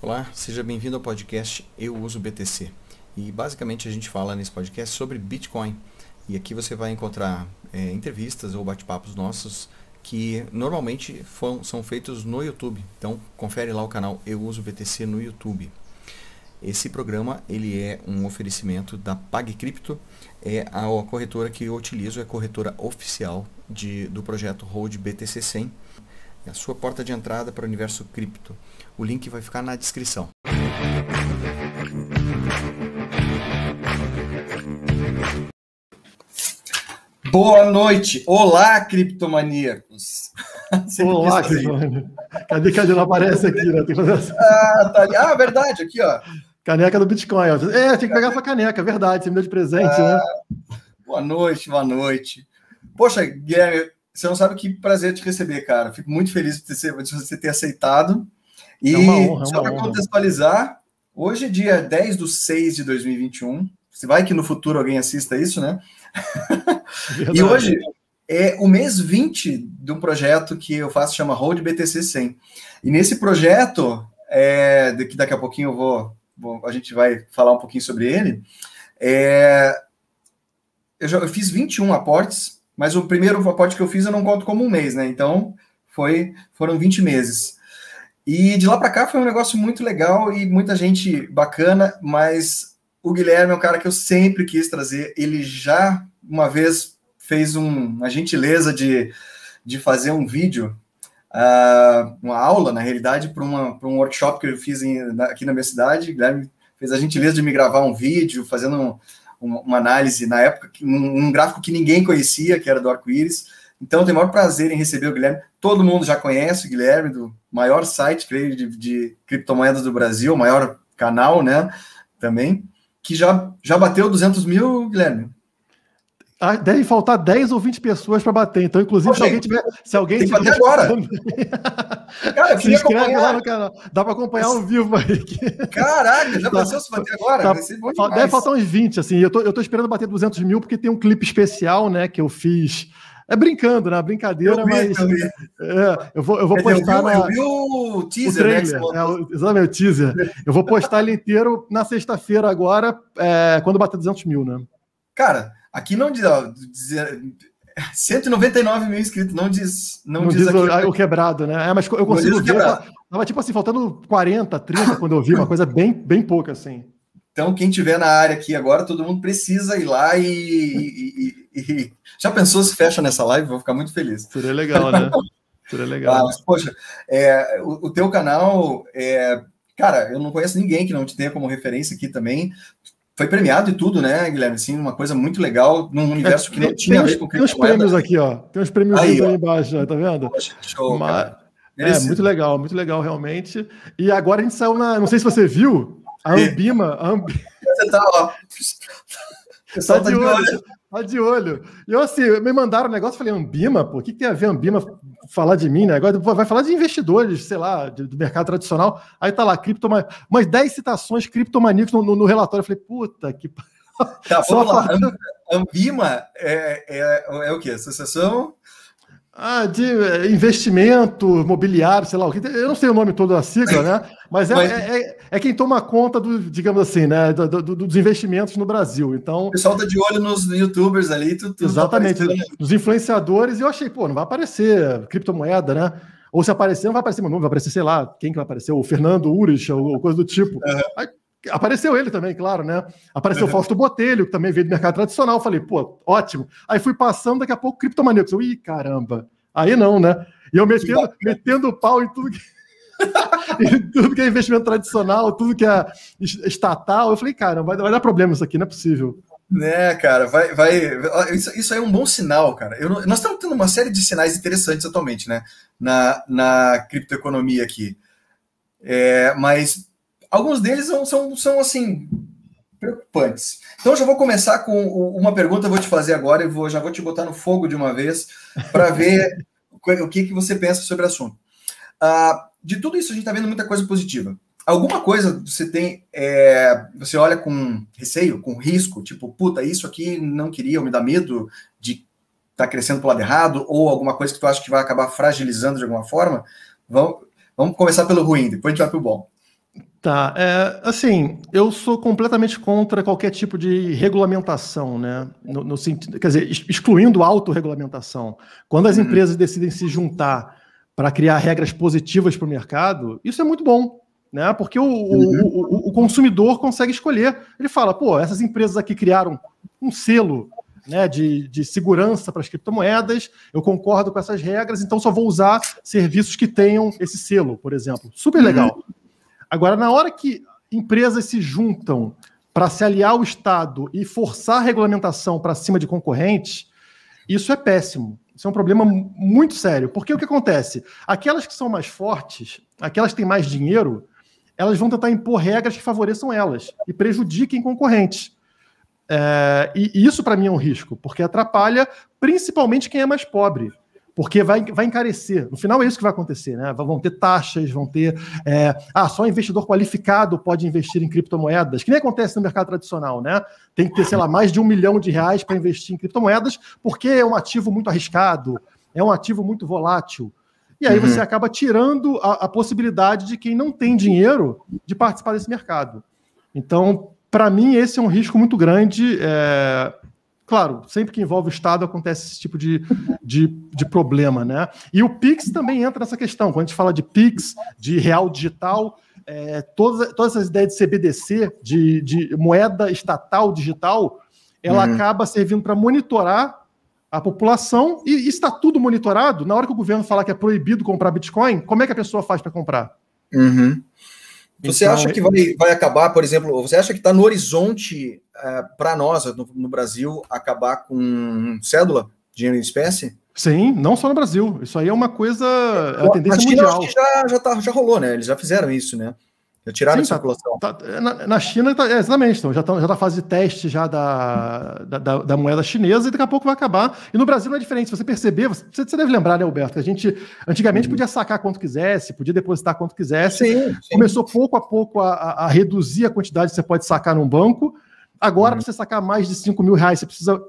Olá, seja bem-vindo ao podcast Eu Uso BTC. E basicamente a gente fala nesse podcast sobre Bitcoin. E aqui você vai encontrar é, entrevistas ou bate-papos nossos que normalmente são feitos no YouTube. Então confere lá o canal Eu Uso BTC no YouTube. Esse programa ele é um oferecimento da PagCrypto, é a corretora que eu utilizo, é a corretora oficial de, do projeto Hold BTC 100 a sua porta de entrada para o universo cripto. O link vai ficar na descrição. Boa noite! Olá, criptomaníacos! Olá, criptomaníacos! Cadê, cadê? Não aparece aqui, né? Tem que assim. ah, tá ali. ah, verdade, aqui, ó. Caneca do Bitcoin. É, tem que pegar sua caneca, verdade. Você me deu de presente, ah, né? Boa noite, boa noite. Poxa, Guilherme, você não sabe que prazer te receber, cara. Fico muito feliz de, você ter aceitado. E é honra, é só para contextualizar, hoje, é dia 10 de 6 de 2021. Se vai que no futuro alguém assista isso, né? e hoje é o mês 20 de um projeto que eu faço, chama Road BTC 100. E nesse projeto, é, que daqui a pouquinho eu vou, vou, a gente vai falar um pouquinho sobre ele, é, eu, já, eu fiz 21 aportes mas o primeiro aporte que eu fiz eu não conto como um mês, né? Então foi, foram 20 meses. E de lá para cá foi um negócio muito legal e muita gente bacana, mas o Guilherme é um cara que eu sempre quis trazer. Ele já uma vez fez um, uma gentileza de, de fazer um vídeo, uh, uma aula, na realidade, para um workshop que eu fiz em, aqui na minha cidade. O Guilherme fez a gentileza de me gravar um vídeo, fazendo um, uma, análise na época, um, um gráfico que ninguém conhecia, que era do arco-íris. Então, tenho o maior prazer em receber o Guilherme. Todo mundo já conhece o Guilherme, do maior site, creio, de, de criptomoedas do Brasil, maior canal, né? Também, que já, já bateu 200 mil, Guilherme. Ah, deve faltar 10 ou 20 pessoas para bater. Então, inclusive, se alguém tiver. Se alguém tiver agora. Cara, eu se inscreve acompanhar. lá no canal. Dá para acompanhar ao vivo aí. Caraca, já pensou se bater agora? Tá, deve faltar uns 20, assim. Eu tô, eu tô esperando bater 200 mil, porque tem um clipe especial, né, que eu fiz. É brincando, né? Brincadeira, eu vi, mas. Eu, é, eu vou, eu vou postar. Eu vi, na... o teaser, o né, trailer, né? É, exatamente, o teaser. Eu vou postar ele inteiro na sexta-feira agora, é, quando bater 200 mil, né? Cara, Aqui não diz, ó, 199 mil inscritos, não diz. Não, não diz, diz o, o, quebrado, né? É, mas eu consigo ver. Tava tipo assim, faltando 40, 30 quando eu vi, uma coisa bem, bem pouca, assim. Então, quem tiver na área aqui agora, todo mundo precisa ir lá e, e, e, e... Já pensou se fecha nessa live? Vou ficar muito feliz. Seria legal, né? Seria legal. Ah, mas, poxa, é, o, o, teu canal, é, cara, eu não conheço ninguém que não te tenha como referência aqui também foi premiado e tudo, né, Guilherme? Assim, uma coisa muito legal, num universo que não tinha a ver com Tem uns prêmios aqui, ó. Tem uns prêmios aí, aí embaixo, tá vendo? Poxa, show, Mas, é, muito legal, muito legal, realmente. E agora a gente saiu na. Não sei se você viu, a Ambima. A Ambima... Você tá, ó. Tá, tá de olho. Tá de olho. E eu, assim, me mandaram um negócio, falei, Ambima, pô, o que, que tem a ver Ambima falar de mim, né? Agora vai falar de investidores, sei lá, do mercado tradicional. Aí tá lá, criptoma... umas 10 citações criptomaníacos no, no, no relatório. Eu falei, puta que. Tá, vamos lá. Ambima é, é, é o quê? Associação ah, de eh, investimento mobiliário, sei lá o que. Eu não sei o nome todo da sigla, né? Mas é, Mas... É, é, é, quem toma conta do, digamos assim, né? Do, do, dos investimentos no Brasil. Então. O pessoal tá de olho nos youtubers ali, tudo. Tá exatamente, tá nos influenciadores, e eu achei, pô, não vai aparecer criptomoeda, né? Ou se aparecer, não vai aparecer meu nome, vai aparecer, sei lá, quem que vai aparecer? O Fernando Urich, ou coisa do tipo. Aí, Apareceu ele também, claro, né? Apareceu o Fausto Botelho, que também veio do mercado tradicional. Falei, pô, ótimo. Aí fui passando, daqui a pouco, criptomaníacos. Eu, ih, caramba. Aí não, né? E eu metendo, metendo pau em tudo que. em tudo que é investimento tradicional, tudo que é estatal. Eu falei, cara, vai, vai dar problema isso aqui, não é possível. Né, cara, vai, vai. Isso, isso aí é um bom sinal, cara. Eu, nós estamos tendo uma série de sinais interessantes atualmente, né? Na, na criptoeconomia aqui. É, mas alguns deles são, são, são assim preocupantes. Então já vou começar com uma pergunta, eu vou te fazer agora e vou, já vou te botar no fogo de uma vez para ver o que, que você pensa sobre o assunto. Uh, de tudo isso a gente está vendo muita coisa positiva. Alguma coisa você tem, é, você olha com receio, com risco, tipo, puta, isso aqui não queria, me dá medo de estar tá crescendo para o lado errado, ou alguma coisa que tu acha que vai acabar fragilizando de alguma forma. Vamos, vamos começar pelo ruim, depois a gente vai para o bom. Tá, é, assim, eu sou completamente contra qualquer tipo de regulamentação, né? No, no sentido, quer dizer, excluindo autorregulamentação. Quando as uhum. empresas decidem se juntar para criar regras positivas para o mercado, isso é muito bom, né? Porque o, uhum. o, o, o, consumidor consegue escolher. Ele fala, pô, essas empresas aqui criaram um selo né, de, de segurança para as criptomoedas, eu concordo com essas regras, então só vou usar serviços que tenham esse selo, por exemplo. Super legal. Uhum. Agora, na hora que empresas se juntam para se aliar ao Estado e forçar a regulamentação para cima de concorrentes, isso é péssimo. Isso é um problema muito sério. Porque o que acontece? Aquelas que são mais fortes, aquelas que têm mais dinheiro, elas vão tentar impor regras que favoreçam elas e prejudiquem concorrentes. É, e isso, para mim, é um risco, porque atrapalha principalmente quem é mais pobre porque vai, vai encarecer. No final é isso que vai acontecer, né? Vão ter taxas, vão ter. É, ah, só investidor qualificado pode investir em criptomoedas, que nem acontece no mercado tradicional, né? Tem que ter, sei lá, mais de um milhão de reais para investir em criptomoedas, porque é um ativo muito arriscado, é um ativo muito volátil. E aí uhum. você acaba tirando a, a possibilidade de quem não tem dinheiro de participar desse mercado. Então, para mim, esse é um risco muito grande. É, Claro, sempre que envolve o Estado acontece esse tipo de, de, de, problema, né? E o Pix também entra nessa questão. Quando a gente fala de Pix, de real digital, é, todas, todas essas ideias de CBDC, de, de moeda estatal digital, ela uhum. acaba servindo para monitorar a população e, e está tudo monitorado. Na hora que o governo falar que é proibido comprar Bitcoin, como é que a pessoa faz para comprar? Uhum. Você então, acha que vai, vai acabar, por exemplo, você acha que está no horizonte é, para nós, no, no, Brasil, acabar com cédula, dinheiro em espécie? Sim, não só no Brasil. Isso aí é uma coisa. É uma tendência mundial. Acho que já, já, tá, já rolou, né? Eles já fizeram isso, né? Tiraram Sim, a circulação. Tá, tá, na, na, China, tá, é, exatamente. Então, já está já tá fase de teste já da, da, da, moeda chinesa e daqui a pouco vai acabar. E no Brasil não é diferente. Se você perceber, você, você deve lembrar, né, Alberto, que a gente antigamente uhum. podia sacar quanto quisesse, podia depositar quanto quisesse. Sim, sim. Começou pouco a pouco a, a, reduzir a quantidade que você pode sacar num banco. Agora, uhum. para você sacar mais de 5 mil reais, você precisa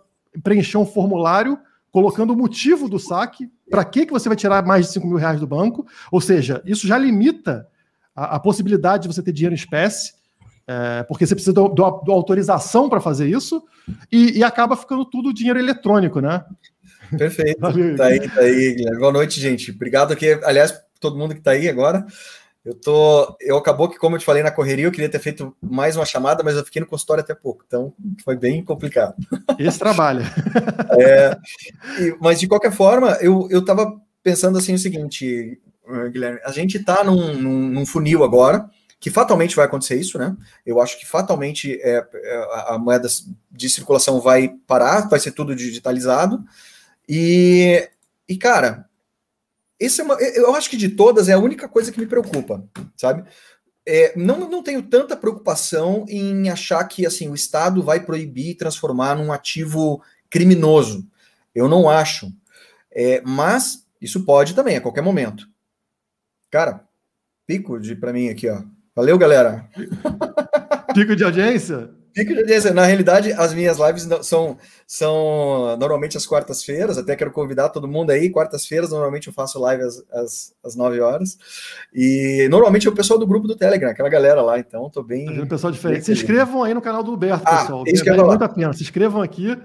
preencher um formulário colocando o motivo do saque, para que, que você vai tirar mais de 5 mil reais do banco. Ou seja, isso já limita a, a possibilidade de você ter dinheiro em espécie, é, porque você precisa de autorização para fazer isso, e, e, acaba ficando tudo dinheiro eletrônico, né? Perfeito. Valeu, tá aí, tá aí, Guilherme. Boa noite, gente. Obrigado aqui, aliás, todo mundo que está aí agora. Eu tô. Eu acabou que, como eu te falei na correria, eu queria ter feito mais uma chamada, mas eu fiquei no consultório até pouco, então foi bem complicado. Esse trabalho. é, e, mas de qualquer forma, eu, eu tava pensando assim o seguinte, Guilherme, a gente está num, num, num, funil agora, que fatalmente vai acontecer isso, né? Eu acho que fatalmente é, é, a moeda de circulação vai parar, vai ser tudo digitalizado. E, e cara, esse é uma, eu acho que de todas é a única coisa que me preocupa, sabe? É, não, não tenho tanta preocupação em achar que assim o Estado vai proibir e transformar num ativo criminoso. Eu não acho. É, mas isso pode também, a qualquer momento. Cara, pico de para mim aqui, ó. Valeu, galera. Pico de audiência? Pico de audiência. Na realidade, as minhas lives são, são normalmente às quartas-feiras. Até quero convidar todo mundo aí. Quartas-feiras, normalmente eu faço live às, às, às 9 horas. E normalmente é o pessoal do grupo do Telegram, aquela galera lá. Então, tô bem. Tá um pessoal diferente. Se inscrevam aí no canal do Huberto, ah, pessoal. Isso que vale muito a pena. Se inscrevam aqui.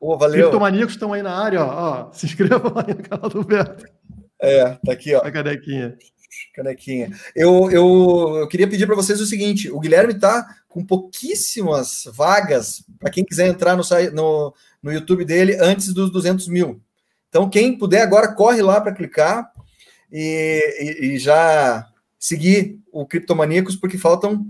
Oh, valeu. Criptomaníacos estão aí na área, ó. ó. Se inscrevam aí no canal do Huberto. É, tá aqui, ó. A canequinha canequinha. Eu, eu, eu queria pedir para vocês o seguinte: o Guilherme está com pouquíssimas vagas para quem quiser entrar no, no, no YouTube dele antes dos 200 mil. Então, quem puder agora, corre lá para clicar e, e, e, já seguir o Criptomaníacos, porque faltam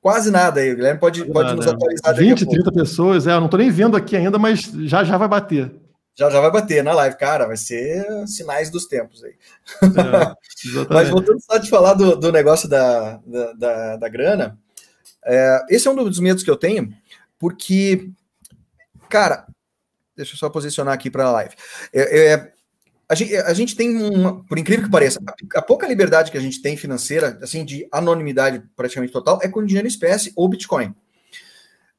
quase nada aí. O Guilherme pode, pode nos atualizar. 20, 30 pessoas, é, eu não estou nem vendo aqui ainda, mas já já vai bater já já vai bater na live, cara, vai ser sinais dos tempos aí. É, Mas voltando só de falar do, do negócio da, da, da, da grana, é, esse é um dos medos que eu tenho, porque, cara, deixa eu só posicionar aqui para a live. É, é, a, gente, a gente tem, uma, por incrível que pareça, a, a, pouca liberdade que a gente tem financeira, assim, de anonimidade praticamente total, é com dinheiro em espécie ou Bitcoin.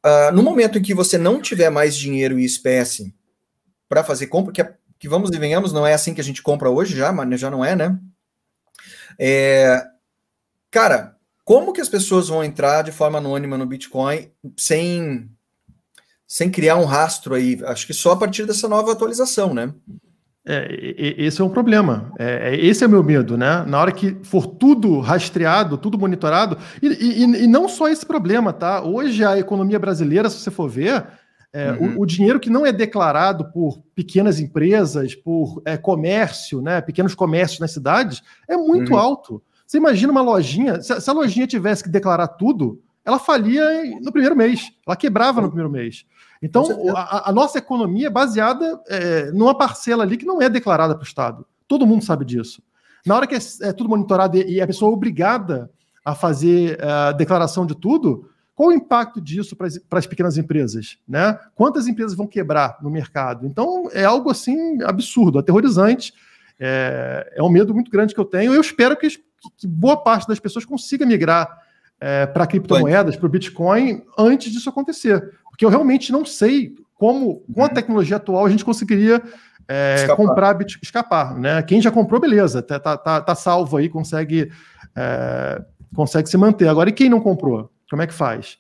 Uh, no momento em que você não tiver mais dinheiro em espécie para fazer compra, que, é, que vamos e venhamos, não é assim que a gente compra hoje já, mas já não é, né? É, cara, como que as pessoas vão entrar de forma anônima no Bitcoin sem, sem criar um rastro aí? Acho que só a partir dessa nova atualização, né? É, esse é um problema. É, é, esse é o meu medo, né? Na hora que for tudo rastreado, tudo monitorado, e, e, e não só esse problema, tá? Hoje a economia brasileira, se você for ver, é, uhum. o, o, dinheiro que não é declarado por pequenas empresas, por é, comércio, né, pequenos comércios nas cidades, é muito uhum. alto. Você imagina uma lojinha, se, se, a lojinha tivesse que declarar tudo, ela falia no primeiro mês, ela quebrava no primeiro mês. Então, a, a, nossa economia é baseada é, numa parcela ali que não é declarada para o Estado. Todo mundo sabe disso. Na hora que é, é tudo monitorado e, e, a pessoa é obrigada a fazer é, a declaração de tudo, qual o impacto disso para as pequenas empresas? Né? Quantas empresas vão quebrar no mercado? Então, é algo assim absurdo, aterrorizante. É, é um medo muito grande que eu tenho. Eu espero que que boa parte das pessoas consiga migrar é, para criptomoedas, para o Bitcoin, antes disso acontecer. Porque eu realmente não sei como, com a uhum. tecnologia atual, a gente conseguiria é, escapar. comprar, bit, escapar. Né? Quem já comprou, beleza, tá, tá, tá, tá salvo aí, consegue, é, consegue se manter. Agora, e quem não comprou? Como é que faz?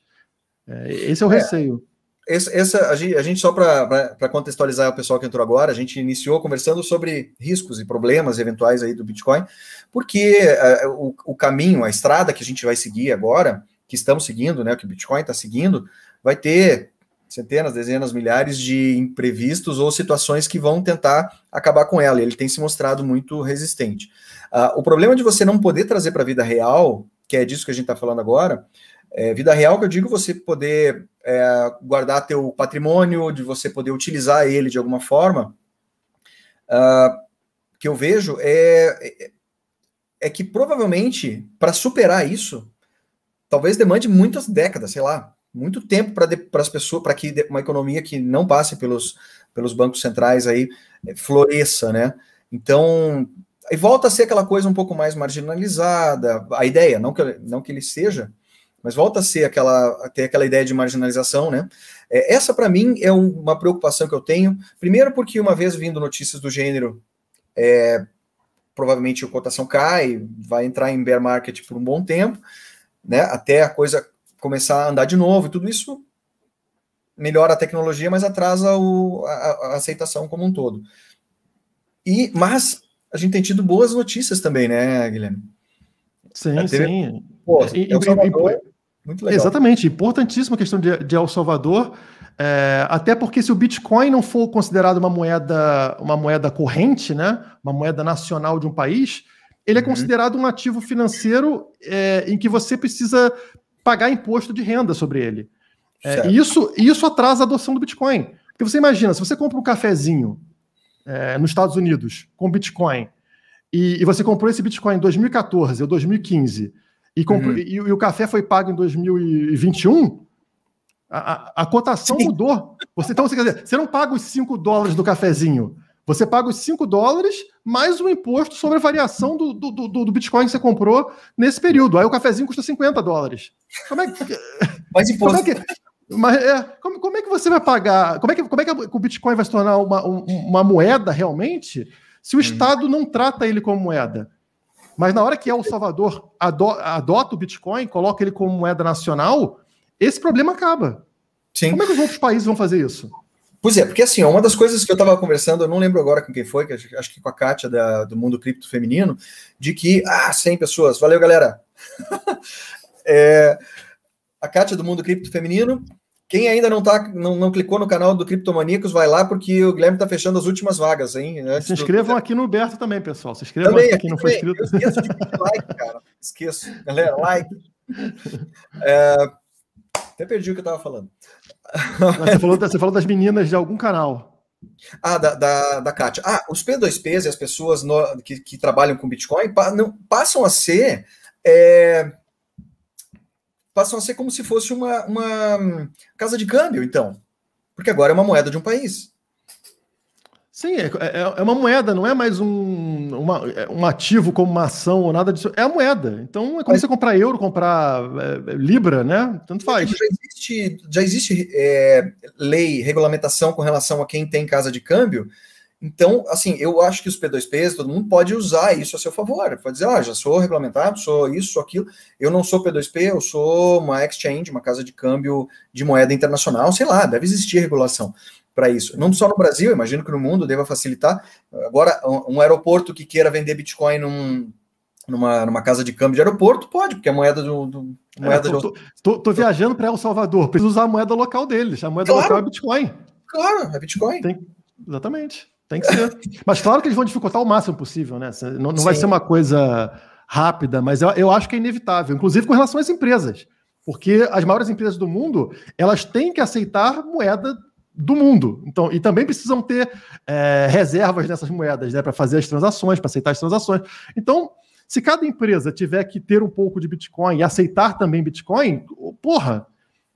É, esse é o é. receio. Essa, essa, a, gente, a gente só para contextualizar o pessoal que entrou agora, a gente iniciou conversando sobre riscos e problemas eventuais aí do Bitcoin, porque uh, o, o, caminho, a estrada que a gente vai seguir agora, que estamos seguindo, né, que o Bitcoin está seguindo, vai ter centenas, dezenas, milhares de imprevistos ou situações que vão tentar acabar com ela. Ele tem se mostrado muito resistente. Uh, o problema de você não poder trazer para a vida real, que é disso que a gente está falando agora, é, vida real que eu digo você poder é, guardar teu patrimônio, de você poder utilizar ele de alguma forma, uh, que eu vejo é, é, é que provavelmente para superar isso, talvez demande muitas décadas, sei lá, muito tempo para as pessoas, para que uma economia que não passe pelos, pelos bancos centrais aí é, floresça, né? Então, aí volta a ser aquela coisa um pouco mais marginalizada, a ideia, não que, não que ele seja, mas volta a ser aquela, ter aquela ideia de marginalização, né? É, essa, para mim, é um, uma preocupação que eu tenho. Primeiro, porque uma vez vindo notícias do gênero, é, provavelmente a cotação cai, vai entrar em bear market por um bom tempo, né? Até a coisa começar a andar de novo, e tudo isso melhora a tecnologia, mas atrasa o, a, a aceitação como um todo. E, mas a gente tem tido boas notícias também, né, Guilherme? Sim, teve, sim. Pô, e, El Salvador, muito legal. Exatamente, importantíssima a questão de, de El Salvador. É, até porque se o Bitcoin não for considerado uma moeda, uma moeda corrente, né, uma moeda nacional de um país, ele é uhum. considerado um ativo financeiro é, em que você precisa pagar imposto de renda sobre ele. É, e isso, isso atrasa a adoção do Bitcoin. Porque você imagina, se você compra um cafezinho é, nos Estados Unidos com Bitcoin e, e, você comprou esse Bitcoin em 2014 ou 2015 e, comprou, uhum. e, e, o café foi pago em 2021, a, a, a cotação Sim. mudou. Você, então, você, quer dizer, você não paga os 5 dólares do cafezinho, você paga os 5 dólares mais o imposto sobre a variação do, do, do, do, Bitcoin que você comprou nesse período. Aí o cafezinho custa 50 dólares. Como é que. Mais imposto. Como é que, mas é, como, como, é que você vai pagar? Como é que, como é que o Bitcoin vai se tornar uma, uma moeda realmente se o uhum. Estado não trata ele como moeda. Mas na hora que El Salvador adota o Bitcoin, coloca ele como moeda nacional, esse problema acaba. Sim. Como é que os outros países vão fazer isso? Pois é, porque assim, uma das coisas que eu estava conversando, eu não lembro agora com quem foi, que acho que com a Kátia da, do mundo cripto feminino, de que, ah, 100 pessoas, valeu galera. é, a Kátia do mundo cripto feminino quem ainda não, tá, não, não clicou no canal do Criptomaníacos, vai lá, porque o Guilherme está fechando as últimas vagas, hein? Se inscrevam do... aqui no Berto também, pessoal. Se inscrevam também, aqui, quem não foi inscrito. Eu esqueço de like, cara. Esqueço. Galera, like. É... Até perdi o que eu estava falando. Você falou, você falou das meninas de algum canal. Ah, da, da, da Kátia. Ah, os P2Ps e as pessoas no, que, que trabalham com Bitcoin pa, não, passam a ser... É passam a ser como se fosse uma, uma casa de câmbio, então. Porque agora é uma moeda de um país. Sim, é, é, é uma moeda, não é mais um, uma, é um ativo como uma ação ou nada disso. É a moeda. Então é como Mas, você comprar euro, comprar é, Libra, né? Tanto faz. Já existe, já existe é, lei, regulamentação com relação a quem tem casa de câmbio Então, assim, eu acho que os P2Ps, todo mundo pode usar isso a seu favor. Pode dizer, ah, já sou regulamentado, sou isso, sou aquilo. Eu não sou P2P, eu sou uma exchange, uma casa de câmbio de moeda internacional, sei lá, deve existir regulação para isso. Não só no Brasil, imagino que no mundo deva facilitar. Agora, um aeroporto que queira vender Bitcoin num, numa, numa casa de câmbio de aeroporto, pode, porque é moeda do. do é, moeda é, tô, de... tô, tô, viajando para El Salvador, preciso usar a moeda local deles. A moeda claro, local é Bitcoin. Claro, é Bitcoin. Tem, exatamente. Tem que ser. mas claro que eles vão dificultar o máximo possível, né? Não, não vai ser uma coisa rápida, mas eu, eu acho que é inevitável, inclusive com relação às empresas. Porque as maiores empresas do mundo, elas têm que aceitar moeda do mundo. Então, e também precisam ter é, reservas nessas moedas, né, para fazer as transações, para aceitar as transações. Então, se cada empresa tiver que ter um pouco de Bitcoin e aceitar também Bitcoin, porra,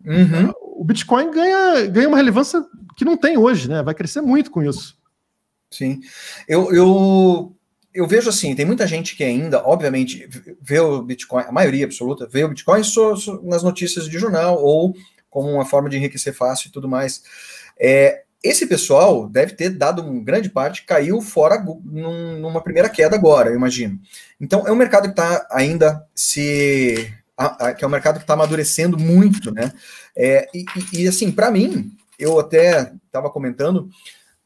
uhum. o Bitcoin ganha, ganha uma relevância que não tem hoje, né? Vai crescer muito com isso. Sim. Eu, eu, eu vejo assim, tem muita gente que ainda, obviamente, vê o Bitcoin, a maioria absoluta, vê o Bitcoin só, só nas notícias de jornal ou como uma forma de enriquecer fácil e tudo mais. É, esse pessoal deve ter dado uma grande parte, caiu fora num, numa primeira queda agora, eu imagino. Então, é um mercado que está ainda se. A, a, que é um mercado que está amadurecendo muito, né? É, e, e, assim, para mim, eu até estava comentando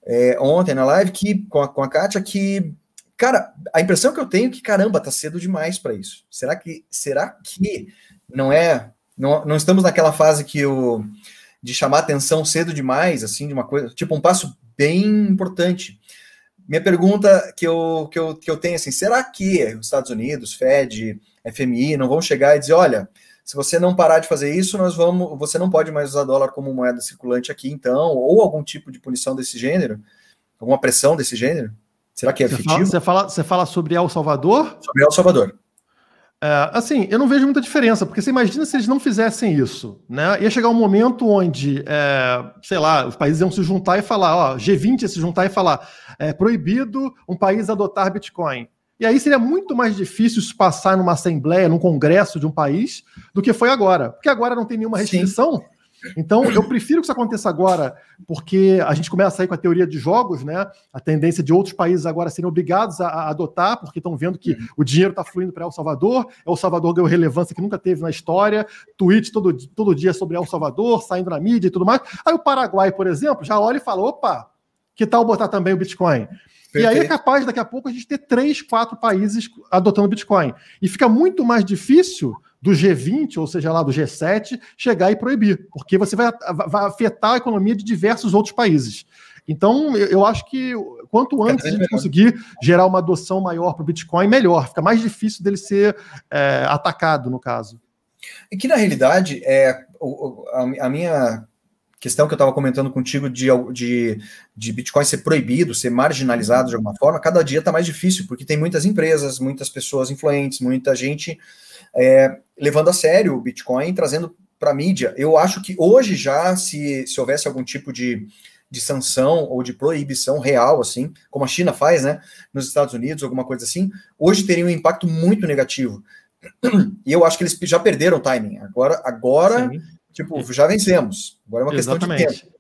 é, ontem na live que, com, a, com a Kátia que, cara, a impressão que eu tenho é que, caramba, tá cedo demais para isso. Será que, será que não é. Não, não estamos naquela fase que o. de chamar atenção cedo demais, assim, de uma coisa. Tipo, um passo bem importante. Minha pergunta que eu, que eu, que eu tenho assim: será que os Estados Unidos, Fed, FMI, não vão chegar e dizer, olha se você não parar de fazer isso, nós vamos, você não pode mais usar dólar como moeda circulante aqui, então, ou algum tipo de punição desse gênero, alguma pressão desse gênero? Será que é você efetivo? Fala, você, fala, você fala sobre El Salvador? Sobre El Salvador. É, assim, eu não vejo muita diferença, porque você imagina se eles não fizessem isso, né? Ia chegar um momento onde, é, sei lá, os países iam se juntar e falar, ó, G20 ia se juntar e falar, é proibido um país adotar Bitcoin. E aí seria muito mais difícil isso passar numa assembleia, num congresso de um país, do que foi agora. Porque agora não tem nenhuma restrição. Sim. Então, eu prefiro que isso aconteça agora, porque a gente começa a sair com a teoria de jogos, né? A tendência de outros países agora serem obrigados a, a adotar, porque estão vendo que o dinheiro está fluindo para El Salvador, El Salvador ganhou relevância que nunca teve na história, tweet todo, todo dia sobre El Salvador, saindo na mídia e tudo mais. Aí o Paraguai, por exemplo, já olha e fala: opa, que tal botar também o Bitcoin? Perfeito. E aí é capaz, daqui a pouco, a gente ter três, quatro países adotando Bitcoin. E fica muito mais difícil do G20, ou seja lá, do G7, chegar e proibir, porque você vai, vai afetar a economia de diversos outros países. Então, eu acho que quanto antes a gente conseguir gerar uma adoção maior para o Bitcoin, melhor. Fica mais difícil dele ser é, atacado, no caso. E que, na realidade, é, a minha questão que eu estava comentando contigo de, de, de Bitcoin ser proibido, ser marginalizado de alguma forma, cada dia está mais difícil, porque tem muitas empresas, muitas pessoas influentes, muita gente é, levando a sério o Bitcoin, trazendo para a mídia. Eu acho que hoje já, se, se houvesse algum tipo de, de sanção ou de proibição real, assim, como a China faz, né, nos Estados Unidos, alguma coisa assim, hoje teria um impacto muito negativo. E eu acho que eles já perderam o timing. Agora, agora Sim. Tipo, já vencemos. Agora é uma Exatamente. questão de tempo.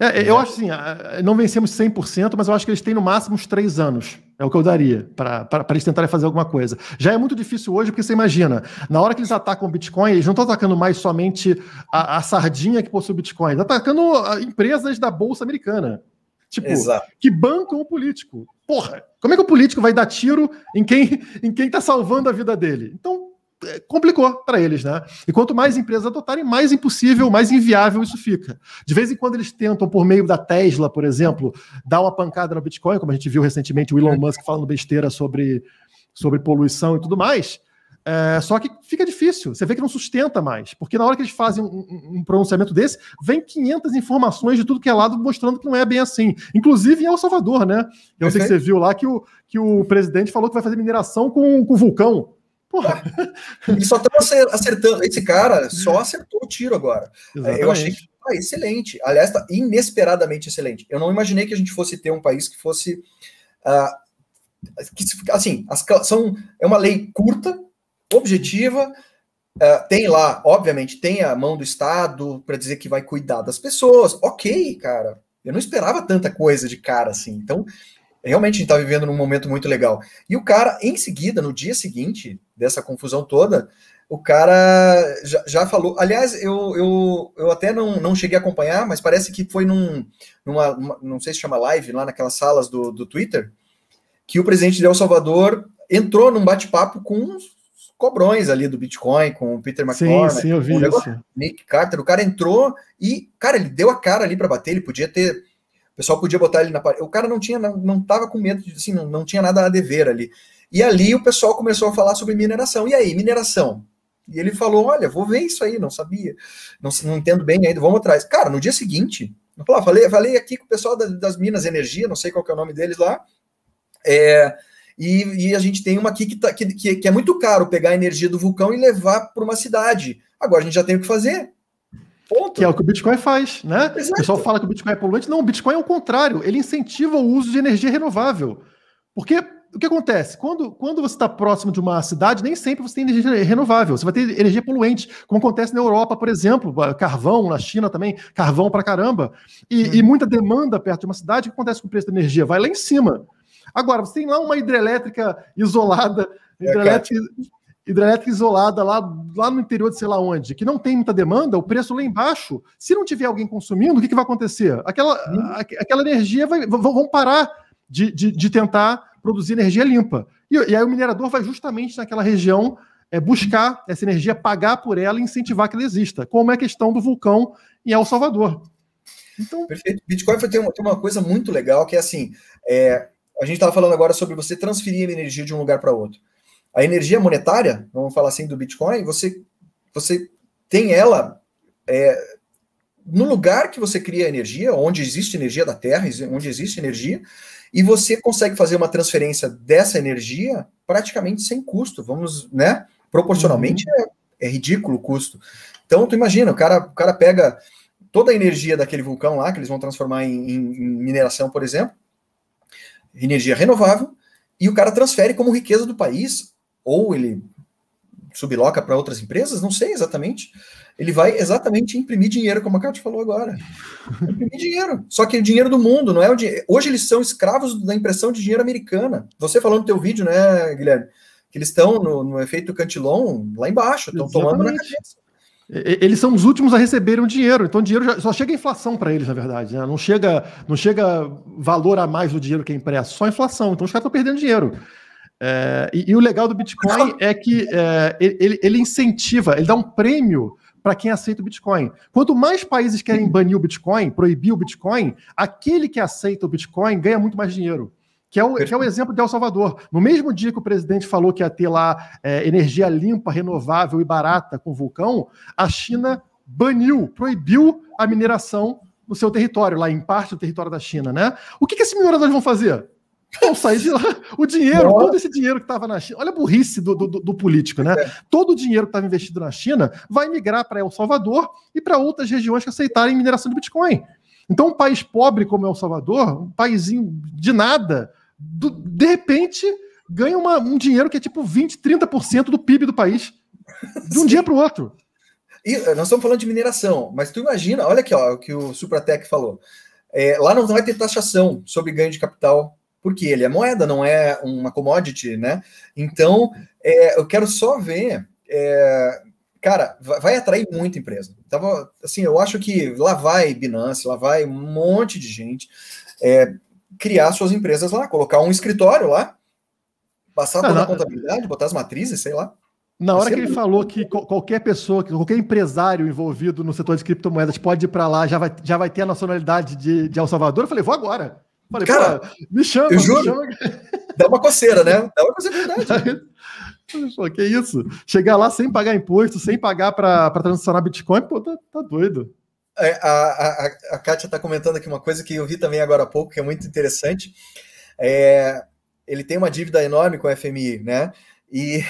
É, eu acho assim, não vencemos 100%, mas eu acho que eles têm no máximo uns três anos. É o que eu daria para eles tentarem fazer alguma coisa. Já é muito difícil hoje, porque você imagina, na hora que eles atacam o Bitcoin, eles não estão atacando mais somente a, a sardinha que possui o Bitcoin, estão atacando empresas da Bolsa Americana. Tipo, Exato. que bancam o político. Porra, como é que o político vai dar tiro em quem em quem está salvando a vida dele? Então, é, complicou para eles, né? E quanto mais empresas adotarem, mais impossível, mais inviável isso fica. De vez em quando eles tentam, por meio da Tesla, por exemplo, dar uma pancada no Bitcoin, como a gente viu recentemente o Elon Musk falando besteira sobre, sobre poluição e tudo mais. É, só que fica difícil, você vê que não sustenta mais, porque na hora que eles fazem um, um, pronunciamento desse, vem 500 informações de tudo que é lado mostrando que não é bem assim. Inclusive em El Salvador, né? Eu okay. sei que você viu lá que o, que o presidente falou que vai fazer mineração com, com vulcão. Porra. E só estão acertando. Esse cara só acertou o tiro agora. Exatamente. Eu achei que ah, excelente. Aliás, tá inesperadamente excelente. Eu não imaginei que a gente fosse ter um país que fosse. Uh, que, assim, as, são, é uma lei curta, objetiva. Uh, tem lá, obviamente, tem a mão do Estado para dizer que vai cuidar das pessoas. Ok, cara. Eu não esperava tanta coisa de cara assim. Então, realmente a gente está vivendo num momento muito legal. E o cara, em seguida, no dia seguinte dessa confusão toda, o cara já, já falou. Aliás, eu, eu, eu até não, não cheguei a acompanhar, mas parece que foi num, numa, uma, não sei se chama live, lá naquelas salas do, do Twitter, que o presidente de El Salvador entrou num bate-papo com uns cobrões ali do Bitcoin, com o Peter McCormack, sim, sim, eu vi isso. Nick Carter, o cara entrou e, cara, ele deu a cara ali para bater, ele podia ter, o pessoal podia botar ele na parede, o cara não tinha, não, não tava com medo, assim, não, não tinha nada a dever ali. E ali o pessoal começou a falar sobre mineração. E aí, mineração? E ele falou: Olha, vou ver isso aí, não sabia, não, não entendo bem ainda, vamos atrás. Cara, no dia seguinte, eu falei, falei aqui com o pessoal das, das Minas Energia, não sei qual é o nome deles lá, é, e, e, a gente tem uma aqui que, tá, que, que, é muito caro pegar a energia do vulcão e levar para uma cidade. Agora a gente já tem o que fazer. Ponto. Que é o que o Bitcoin faz, né? Exato. O pessoal fala que o Bitcoin é poluente. Não, o Bitcoin é o contrário. Ele incentiva o uso de energia renovável. Porque o que acontece? Quando, quando você está próximo de uma cidade, nem sempre você tem energia renovável, você vai ter energia poluente, como acontece na Europa, por exemplo, carvão, na China também, carvão para caramba, e, hum. e, muita demanda perto de uma cidade, o que acontece com o preço da energia? Vai lá em cima. Agora, você tem lá uma hidrelétrica isolada, é, hidrelétrica, isolada lá, lá no interior de sei lá onde, que não tem muita demanda, o preço lá embaixo, se não tiver alguém consumindo, o que, que vai acontecer? Aquela, hum. aquela energia vai, vão parar de, de, de tentar produzir energia limpa. E, e, aí o minerador vai justamente naquela região é, buscar essa energia, pagar por ela e incentivar que ela exista, como é a questão do vulcão em El Salvador. Então... Perfeito. Bitcoin tem uma, tem uma coisa muito legal que é assim: é, a gente estava falando agora sobre você transferir energia de um lugar para outro. A energia monetária, vamos falar assim do Bitcoin, você, você tem ela é, no lugar que você cria energia, onde existe energia da Terra, onde existe energia, e você consegue fazer uma transferência dessa energia praticamente sem custo. Vamos, né? Proporcionalmente uhum. é, é, ridículo o custo. Então, tu imagina, o cara, o cara pega toda a energia daquele vulcão lá, que eles vão transformar em, em, em mineração, por exemplo, energia renovável, e o cara transfere como riqueza do país, ou ele subloca para outras empresas, não sei exatamente ele vai exatamente imprimir dinheiro, como a Cátia falou agora. Imprimir dinheiro. Só que o dinheiro do mundo, não é o dinheiro. Hoje eles são escravos da impressão de dinheiro americana. Você falou no teu vídeo, né, Guilherme? Que eles estão no, no efeito Cantillon lá embaixo, estão tomando na cabeça. Eles são os últimos a receberem o dinheiro, então o dinheiro já, só chega inflação para eles, na verdade. Né? Não, chega, não chega valor a mais do dinheiro que é impresso, só inflação. Então os caras estão perdendo dinheiro. É, e, e, o legal do Bitcoin é que é, ele, ele incentiva, ele dá um prêmio para quem aceita o Bitcoin. Quanto mais países querem banir o Bitcoin, proibir o Bitcoin, aquele que aceita o Bitcoin ganha muito mais dinheiro. Que é, o, que é o exemplo de El Salvador. No mesmo dia que o presidente falou que ia ter lá é, energia limpa, renovável e barata com vulcão, a China baniu, proibiu a mineração no seu território, lá em parte do território da China, né? O que, que esses mineradores vão fazer? Vão sair de lá. O dinheiro, Nossa. todo esse dinheiro que estava na China. Olha a burrice do, do, do político, né? É. Todo o dinheiro que estava investido na China vai migrar para El Salvador e para outras regiões que aceitarem mineração de Bitcoin. Então, um país pobre como El Salvador, um paísinho de nada, do, de repente ganha uma, um dinheiro que é tipo 20, 30% do PIB do país. De um Sim. dia para o outro. E nós estamos falando de mineração, mas tu imagina, olha aqui ó, o que o Supratec falou. É, lá não vai ter taxação sobre ganho de capital porque ele é moeda, não é uma commodity, né? Então, é, eu quero só ver. É, cara, vai atrair muita empresa. Tava, assim, eu acho que lá vai Binance, lá vai um monte de gente é, criar suas empresas lá, colocar um escritório lá, passar toda a contabilidade, botar as matrizes, sei lá. Na hora que ele falou que qualquer pessoa, qualquer empresário envolvido no setor de criptomoedas pode ir para lá, já vai, já vai ter a nacionalidade de, de El Salvador, eu falei, vou agora. Falei, cara, me chama, eu juro, chama. Dá uma coceira, né? Dá uma coceira de verdade. Pô, que isso? Chegar lá sem pagar imposto, sem pagar para transacionar Bitcoin, pô, tá, tá doido. É, a, a, a Kátia está comentando aqui uma coisa que eu vi também agora há pouco, que é muito interessante. É, ele tem uma dívida enorme com a FMI, né? E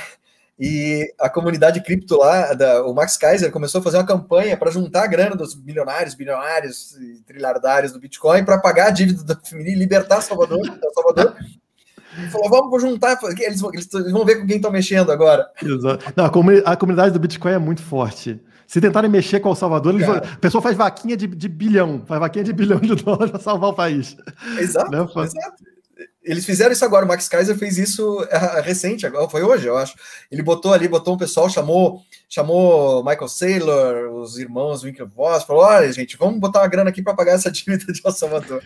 e a comunidade cripto lá, da, o Max Kaiser, começou a fazer uma campanha para juntar a grana dos milionários, bilionários e trilhardários do Bitcoin para pagar a dívida da família e libertar Salvador, Salvador. Ele falou, vamos juntar, eles, eles, eles vão ver com quem estão mexendo agora. Exato. Não, a, comunidade, a, comunidade do Bitcoin é muito forte. Se tentarem mexer com o Salvador, vão, a pessoa faz vaquinha de, de, bilhão, faz vaquinha de bilhão de dólares para salvar o país. Exato, né? exato. Eles fizeram isso agora, o Max Kaiser fez isso é, recente, agora foi hoje, eu acho. Ele botou ali, botou um pessoal, chamou, chamou Michael Saylor, os irmãos Winklevoss, falou: olha, gente, vamos botar uma grana aqui para pagar essa dívida de El Salvador.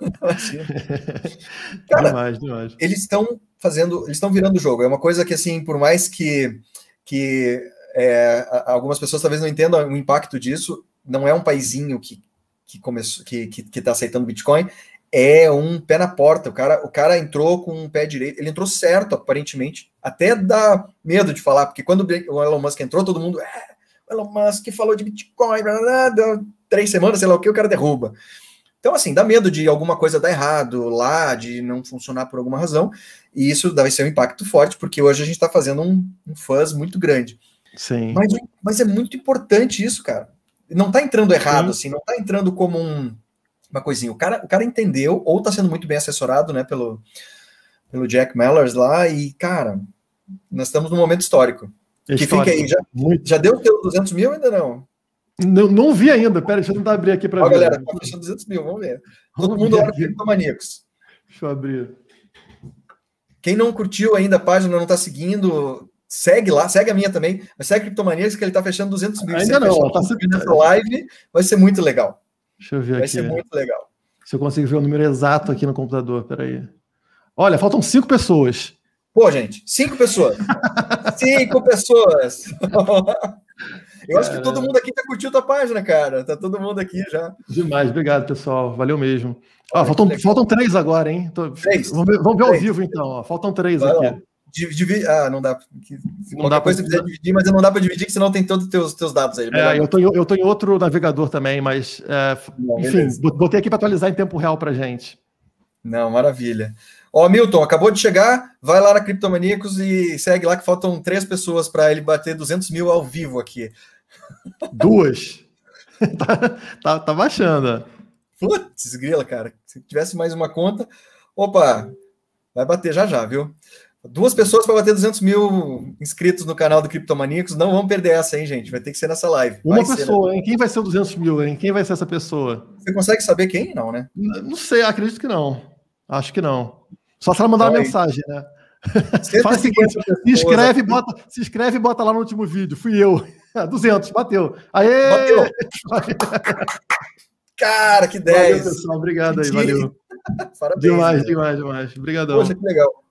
Cara, demais, demais. eles estão fazendo, eles estão virando o jogo. É uma coisa que, assim, por mais que, que é, algumas pessoas talvez não entendam o impacto disso, não é um paizinho que, que começou, que, que, que tá aceitando Bitcoin, é um pé na porta. O cara, o cara entrou com um pé direito, ele entrou certo, aparentemente. Até dá medo de falar, porque quando o Elon Musk entrou, todo mundo. É, o Elon Musk falou de Bitcoin, blá, blá, blá, três semanas, sei lá o que, o cara derruba. Então, assim, dá medo de alguma coisa dar errado lá, de não funcionar por alguma razão, e isso deve ser um impacto forte, porque hoje a gente está fazendo um, um fuzz muito grande. Sim. Mas, mas é muito importante isso, cara. Não está entrando errado, Sim. assim, não está entrando como um uma coisinha. O cara, o cara entendeu, ou está sendo muito bem assessorado, né, pelo, pelo Jack Mellers lá, e, cara, nós estamos num momento histórico. histórico. Que fica aí, já, já deu os 200 mil ainda não? Não, não vi ainda, pera, deixa eu tentar abrir aqui para ver. galera, tá fechando 200 mil, vamos ver. Todo vamos mundo olha Criptomaníacos. Deixa eu abrir. Quem não curtiu ainda a página, não está seguindo, segue lá, segue a minha também, mas segue Criptomaníacos que ele está fechando 200 mil. Ainda não, tá nessa live, vai ser muito legal. Deixa eu ver Vai aqui. Vai ser muito legal. Se eu consigo ver o número exato aqui no computador, peraí. Olha, faltam cinco pessoas. Pô, gente, cinco pessoas. cinco pessoas. Eu acho que todo mundo aqui tá curtindo a página, cara. Tá todo mundo aqui já. Demais, obrigado, pessoal. Valeu mesmo. Ah, faltam, faltam três agora, hein? Tô... Três. Vamos ver, vamos ver ao vivo, então. Ó. Faltam três Vai aqui. Lá. Dividir. Ah, não dá. Não dá coisa pra... dividir, mas não dá para dividir, senão tem todos os teus, teus dados aí. É, eu tô, em, eu tô em outro navegador também, mas é, não, enfim, beleza. botei aqui para atualizar em tempo real para gente. Não, maravilha. Ó, Milton, acabou de chegar, vai lá na Criptomaníacos e segue lá que faltam três pessoas para ele bater 200 mil ao vivo aqui. Duas. tá, tá, tá baixando. Putz, grila, cara. Se tivesse mais uma conta, opa, vai bater já já, viu? Duas pessoas para bater 200 mil inscritos no canal do Criptomaníacos. Não vamos perder essa, hein, gente? Vai ter que ser nessa live. Uma vai pessoa, ser, né? hein? Quem vai ser o 200 mil, hein? Quem vai ser essa pessoa? Você consegue saber quem? Não, né? Não sei, acredito que não. Acho que não. Só se ela mandar uma mensagem, né? Faz o seguinte, se inscreve, bota, se inscreve e bota lá no último vídeo. Fui eu. 200, bateu. Aê! Bateu. Cara, que 10. Valeu, pessoal. Obrigado aí, valeu. Parabéns. Demais, né? demais, demais. Obrigadão. Poxa, que legal.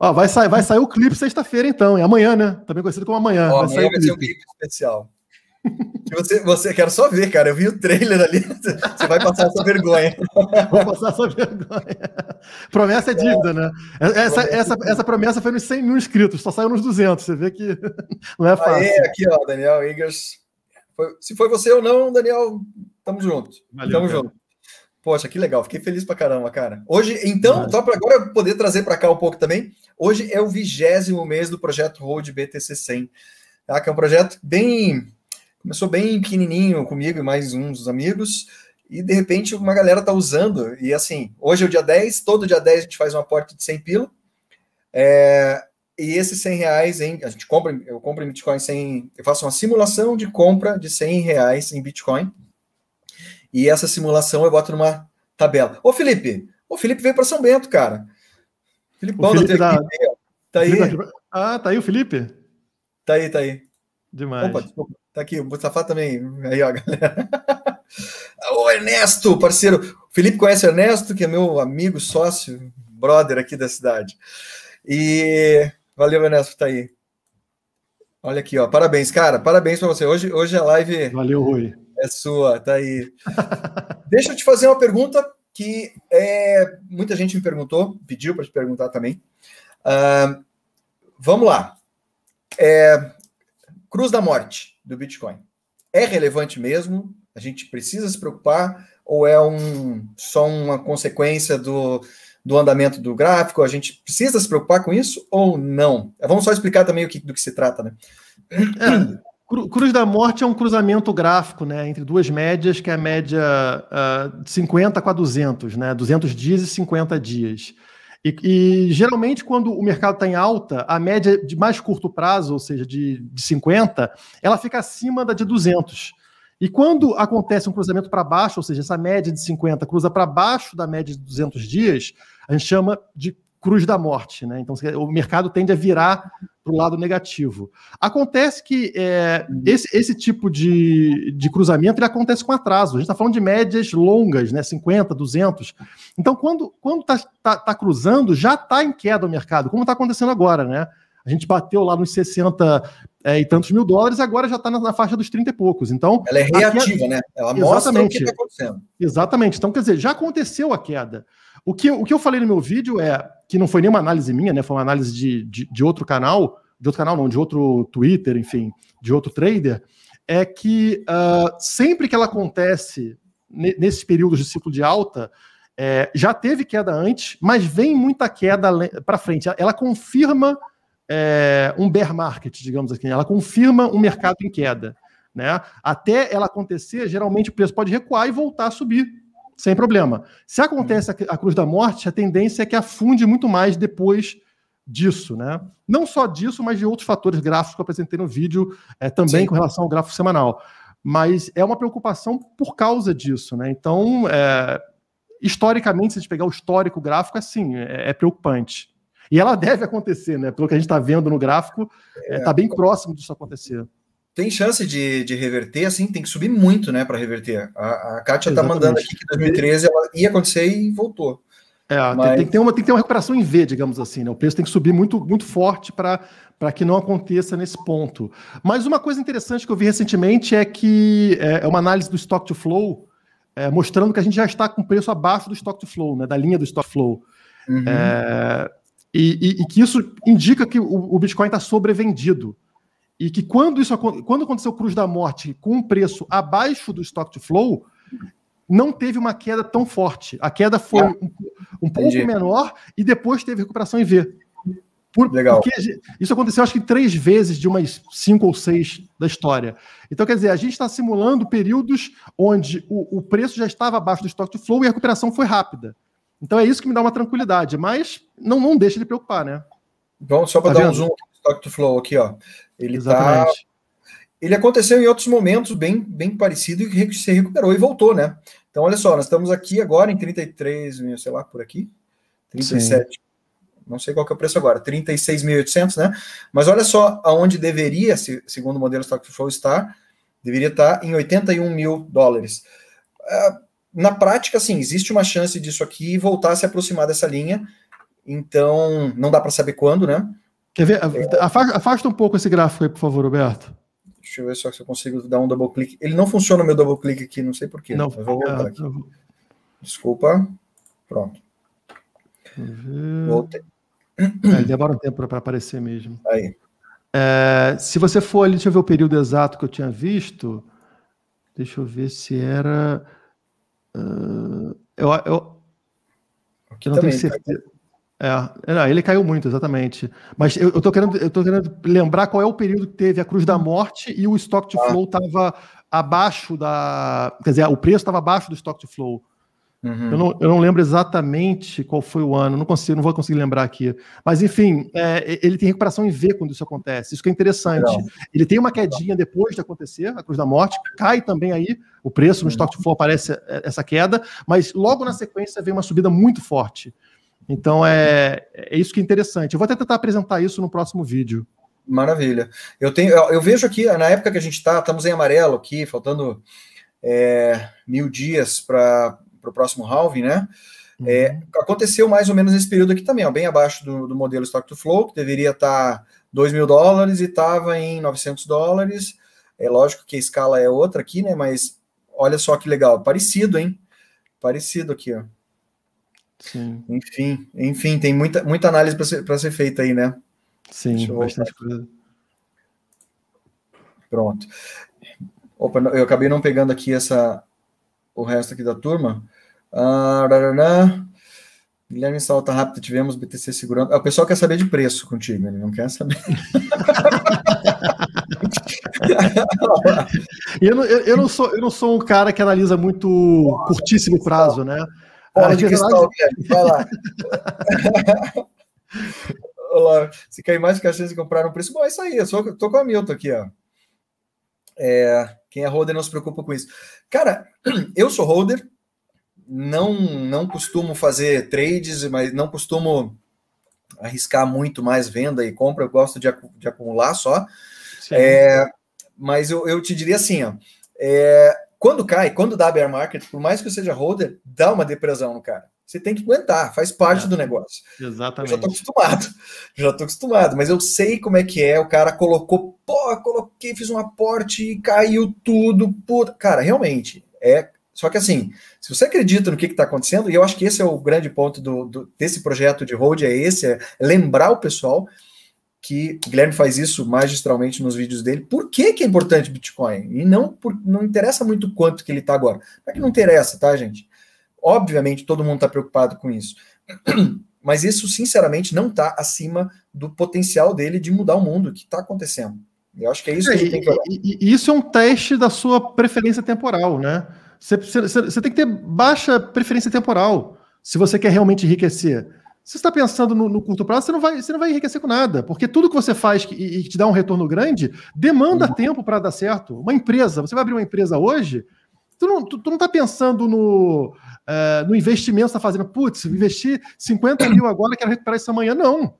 Ó, vai, sair, vai sair o clipe sexta-feira, então. É amanhã, né? Também conhecido como amanhã. Ó, vai amanhã sair vai ser um clipe especial. Você, você quero só ver, cara. Eu vi o trailer ali. Você vai passar essa vergonha. Vou passar essa vergonha. Promessa é dívida, né? Essa, essa, essa promessa foi nos 100 mil inscritos, só saiu nos 200. Você vê que não é fácil. Aê, aqui, ó, Daniel Igers. Foi, se foi você ou não, Daniel, tamo junto. Valeu, tamo cara. junto. Poxa, que legal, fiquei feliz pra caramba, cara. Hoje, então, só para agora poder trazer para cá um pouco também, hoje é o vigésimo mês do projeto Road BTC 100, tá? que é um projeto bem. Começou bem pequenininho comigo e mais uns amigos, e de repente uma galera tá usando, e assim, hoje é o dia 10, todo dia 10 a gente faz um aporte de 100 pila, é, e esses 100 reais, em, a gente compra, eu compro em Bitcoin sem, eu faço uma simulação de compra de 100 reais em Bitcoin, e essa simulação eu boto numa tabela. Ô, Felipe, o Felipe veio para São Bento, cara. Felipe o Felipe da... aqui, tá aí. Ah, tá aí o Felipe? Tá aí, tá aí. Demais. Opa, desculpa. Tá aqui, o Mustafa também. Aí, ó, galera. Ô, Ernesto, parceiro. O Felipe conhece o Ernesto, que é meu amigo, sócio, brother aqui da cidade. E valeu, Ernesto, tá aí. Olha aqui, ó. Parabéns, cara. Parabéns para você. Hoje, hoje a live. Valeu, Rui. É sua, tá aí. Deixa eu te fazer uma pergunta que é, muita gente me perguntou, pediu para te perguntar também. Uh, vamos lá. É, Cruz da Morte do Bitcoin. É relevante mesmo? A gente precisa se preocupar? Ou é um, só uma consequência do, do andamento do gráfico? A gente precisa se preocupar com isso ou não? Vamos só explicar também o que, do que se trata, né? Cruz da Morte é um cruzamento gráfico, né, entre duas médias, que é a média uh, ah, 50 com a 200, né, 200 dias e 50 dias. E, e, geralmente, quando o mercado está em alta, a média de mais curto prazo, ou seja, de, de 50, ela fica acima da de 200. E quando acontece um cruzamento para baixo, ou seja, essa média de 50 cruza para baixo da média de 200 dias, a gente chama de cruz da morte, né? Então o mercado tende a virar para o lado negativo. Acontece que é, esse, esse tipo de, de cruzamento ele acontece com atraso. A gente está falando de médias longas, né? 50, 200. Então, quando quando está tá, tá cruzando, já está em queda o mercado, como está acontecendo agora, né? A gente bateu lá nos 60 é, e tantos mil dólares, agora já está na, na, faixa dos 30 e poucos. Então, ela é reativa, né? Ela mostra o que está acontecendo. Exatamente. Então, quer dizer, já aconteceu a queda. O que, o que eu falei no meu vídeo é que não foi nenhuma análise minha, né? Foi uma análise de, de, de outro canal, de outro canal, não, de outro Twitter, enfim, de outro trader, é que uh, sempre que ela acontece nesses períodos de ciclo de alta, é, já teve queda antes, mas vem muita queda para frente. Ela confirma é, um bear market, digamos assim, ela confirma um mercado em queda. Né? Até ela acontecer, geralmente o preço pode recuar e voltar a subir sem problema. Se acontece a, cruz da morte, a tendência é que afunde muito mais depois disso, né? Não só disso, mas de outros fatores gráficos que eu apresentei no vídeo, é, também Sim. com relação ao gráfico semanal. Mas é uma preocupação por causa disso, né? Então, é, historicamente, se a gente pegar o histórico gráfico, assim, é, é preocupante. E ela deve acontecer, né? Pelo que a gente está vendo no gráfico, está é, tá bem próximo disso acontecer tem chance de, de reverter, assim, tem que subir muito, né, para reverter. A, a Kátia está mandando aqui que 2013 ela ia acontecer e voltou. É, Mas... tem, tem, que ter uma, tem que ter uma recuperação em V, digamos assim, né? O preço tem que subir muito, muito forte para que não aconteça nesse ponto. Mas uma coisa interessante que eu vi recentemente é que é, é uma análise do stock to flow, é, mostrando que a gente já está com preço abaixo do stock to flow, né? Da linha do stock flow. Uhum. É, e, e, e, que isso indica que o, o Bitcoin está sobrevendido e que quando isso quando aconteceu o Cruz da Morte com um preço abaixo do stock to flow, não teve uma queda tão forte. A queda foi ah, um, um pouco menor e depois teve recuperação em V. Por, Legal. Porque isso aconteceu, acho que três vezes de umas cinco ou seis da história. Então, quer dizer, a gente está simulando períodos onde o, o, preço já estava abaixo do stock to flow e a recuperação foi rápida. Então, é isso que me dá uma tranquilidade, mas não, não deixa de preocupar, né? Bom, só para tá dar vendo? um zoom no stock to flow aqui, ó. Ele tá. Ele aconteceu em outros momentos bem, bem parecido e se recuperou e voltou, né? Então, olha só, nós estamos aqui agora em 33 mil, sei lá, por aqui. 37. Sim. Não sei qual que é o preço agora, 36.800, né? Mas olha só aonde deveria, segundo o modelo Stock to Flow, estar. Deveria estar em 81 mil dólares. Ah, na prática, sim, existe uma chance disso aqui voltar a se aproximar dessa linha. Então, não dá para saber quando, né? Quer ver? Afasta, afasta, um pouco esse gráfico aí, por favor, Roberto. Deixa eu ver só se eu consigo dar um double clique. Ele não funciona o meu double clique aqui, não sei porquê. Não, vou voltar é, aqui. Desculpa. Pronto. Voltei. É, demora um tempo para aparecer mesmo. Aí. É, se você for ali, deixa eu ver o período exato que eu tinha visto. Deixa eu ver se era. Uh, eu, eu, eu não tenho tá certeza. Tá é, não, ele caiu muito, exatamente. Mas eu, eu, tô querendo, eu tô querendo lembrar qual é o período que teve a Cruz da Morte e o Stock to ah. Flow estava abaixo da. Quer dizer, o preço estava abaixo do Stock to Flow. Uhum. Eu, não, eu não lembro exatamente qual foi o ano, não consigo, não vou conseguir lembrar aqui. Mas, enfim, é, ele tem recuperação em V quando isso acontece. Isso que é interessante. Legal. Ele tem uma quedinha depois de acontecer, a Cruz da Morte, cai também aí, o preço no uhum. Stock to Flow aparece essa queda, mas logo na sequência vem uma subida muito forte. Então é, é isso que é interessante. Eu vou até tentar apresentar isso no próximo vídeo. Maravilha. Eu tenho, eu, eu vejo aqui, na época que a gente está, estamos em amarelo aqui, faltando é, mil dias para o próximo halving, né? É, uhum. aconteceu mais ou menos nesse período aqui também, ó, bem abaixo do, do modelo Stock to Flow, que deveria estar tá 2 mil dólares e estava em 900 dólares. É lógico que a escala é outra aqui, né? Mas olha só que legal, parecido, hein? Parecido aqui, ó. Sim. Enfim, enfim, tem muita, muita análise para ser, ser feita aí, né? Sim, bastante coisa. Pronto. Opa, eu acabei não pegando aqui essa o resto aqui da turma. Ah, Guilherme Salta Rápido, tivemos BTC segurando. Ah, o pessoal quer saber de preço contigo, ele não quer saber. eu, não, eu, eu, não sou, eu não sou um cara que analisa muito curtíssimo prazo, né? Bola de cristal, Guilherme. Vai lá. Olá. Se cair mais que a chance de comprar um preço bom, é isso aí. Eu tô com a Milton aqui, ó. É, quem é holder não se preocupa com isso. Cara, eu sou holder, não não costumo fazer trades, mas não costumo arriscar muito mais venda e compra, eu gosto de, de acumular só. É, mas eu, eu te diria assim, ó, é, quando cai, quando dá bear market, por mais que eu seja holder, dá uma depressão no cara. Você tem que aguentar, faz parte é, do negócio. Exatamente. Eu já tô acostumado, já tô acostumado, mas eu sei como é que é. O cara colocou, pô, coloquei, fiz um aporte e caiu tudo, puta. Cara, realmente, é. Só que assim, se você acredita no que está acontecendo, e eu acho que esse é o grande ponto do, do desse projeto de hold, é esse, é lembrar o pessoal que o Guilherme faz isso magistralmente nos vídeos dele. Por que, que é importante Bitcoin? E não por, não interessa muito quanto que ele está agora. Não é que não interessa, tá, gente? Obviamente, todo mundo está preocupado com isso. Mas isso, sinceramente, não está acima do potencial dele de mudar o mundo, que está acontecendo. Eu acho que é isso que ele tem que olhar. Isso é um teste da sua preferência temporal, né? Você, você, você, tem que ter baixa preferência temporal se você quer realmente enriquecer. Se você está pensando no, no, curto prazo, você não, vai, você não vai enriquecer com nada, porque tudo que você faz que, e que te dá um retorno grande demanda uhum. tempo para dar certo. Uma empresa, você vai abrir uma empresa hoje, tu não, tu, tu não tá pensando no, uh, no investimento, está fazendo, putz, investir 50 mil agora, quero recuperar isso amanhã. Não.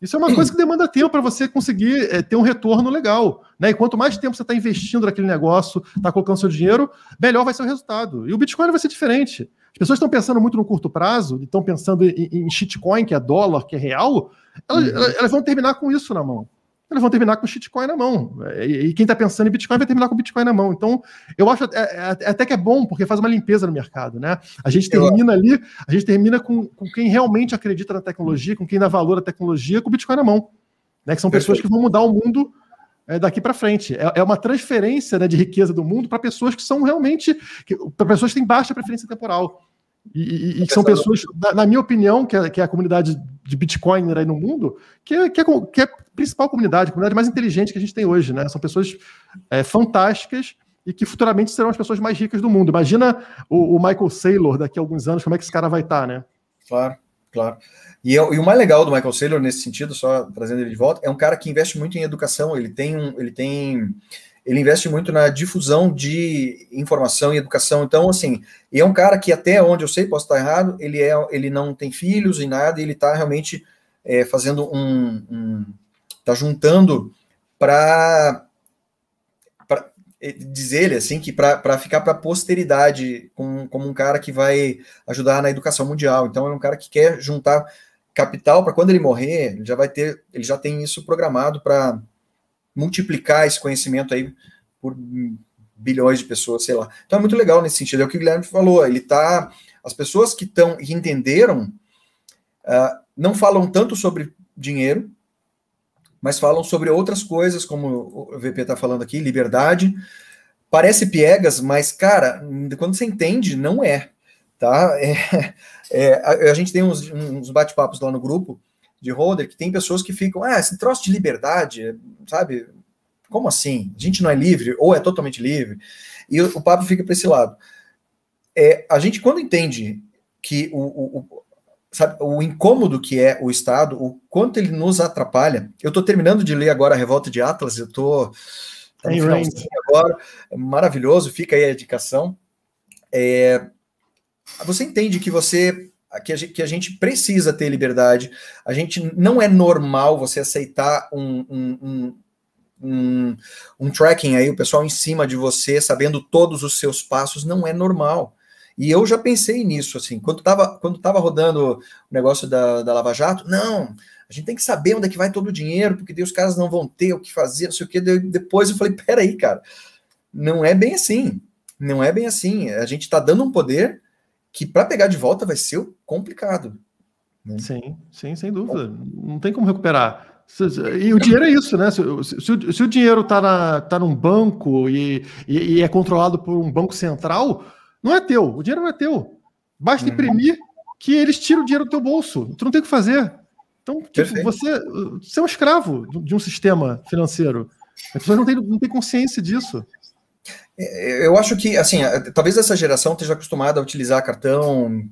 Isso é uma coisa que demanda tempo para você conseguir é, ter um retorno legal. Né? E quanto mais tempo você está investindo naquele negócio, está colocando seu dinheiro, melhor vai ser o resultado. E o Bitcoin vai ser diferente. As pessoas estão pensando muito no curto prazo, estão pensando em, em shitcoin, que é dólar, que é real, elas, uhum. elas vão terminar com isso na mão eles vão terminar com Bitcoin na mão. E, e quem está pensando em Bitcoin vai terminar com Bitcoin na mão. Então, eu acho é, é, até que é bom, porque faz uma limpeza no mercado, né? A gente termina ali, a gente termina com, com quem realmente acredita na tecnologia, com quem dá valor à tecnologia, com o Bitcoin na mão. Né? Que são pessoas que vão mudar o mundo é, daqui para frente. É, é, uma transferência né, de riqueza do mundo para pessoas que são realmente. para pessoas que têm baixa preferência temporal. E, e, que são pessoas, na, na minha opinião, que é, que é, a comunidade de Bitcoin aí no mundo, que é, que, é, que é a principal comunidade, a comunidade mais inteligente que a gente tem hoje, né? São pessoas é, fantásticas e que futuramente serão as pessoas mais ricas do mundo. Imagina o, o, Michael Saylor daqui a alguns anos, como é que esse cara vai estar, tá, né? Claro, claro. E, e, o mais legal do Michael Saylor nesse sentido, só trazendo ele de volta, é um cara que investe muito em educação. Ele tem um, ele tem ele investe muito na difusão de informação e educação. Então, assim, e é um cara que até onde eu sei, posso estar errado, ele é, ele não tem filhos e nada, e ele está realmente é, fazendo um, um, tá juntando para é, dizer ele assim que para ficar para a posteridade como, como um cara que vai ajudar na educação mundial. Então, é um cara que quer juntar capital para quando ele morrer, ele já vai ter, ele já tem isso programado para multiplicar esse conhecimento aí por bilhões de pessoas, sei lá. Então é muito legal nesse sentido. É o que o Guilherme falou. Ele tá. As pessoas que estão e entenderam uh, não falam tanto sobre dinheiro, mas falam sobre outras coisas, como o VP está falando aqui, liberdade. Parece piegas, mas, cara, quando você entende, não é. Tá? É, é, a, a, gente tem uns, uns bate-papos lá no grupo de holder que tem pessoas que ficam, ah, esse troço de liberdade, sabe? Como assim? A gente não é livre ou é totalmente livre? E o, o papo fica para esse lado. É, a gente, quando entende que o, o, o, sabe, o incômodo que é o Estado, o quanto ele nos atrapalha. Eu estou terminando de ler agora a Revolta de Atlas, eu estou tá agora, maravilhoso, fica aí a indicação. É, você entende que você que a, gente, que a gente precisa ter liberdade. A gente não é normal você aceitar um, um, um, um, um tracking aí, o pessoal em cima de você, sabendo todos os seus passos, não é normal. E eu já pensei nisso, assim, quando estava quando tava rodando o negócio da, da Lava Jato, não, a gente tem que saber onde é que vai todo o dinheiro, porque daí os caras não vão ter o que fazer, não sei o que. Depois eu falei, peraí, cara, não é bem assim. Não é bem assim. A gente está dando um poder que para pegar de volta vai ser complicado. Né? Sim, sim, sem dúvida. Não tem como recuperar. E o dinheiro é isso, né? Se, se, o, se o, dinheiro está tá num banco e, e, e, é controlado por um banco central, não é teu. O dinheiro não é teu. Basta uhum. imprimir que eles tiram o dinheiro do teu bolso. Tu não tem o que fazer. Então, tipo, você, você é um escravo de um sistema financeiro. As pessoas não têm, não têm consciência disso. É, eu acho que, assim, talvez essa geração esteja acostumada a utilizar cartão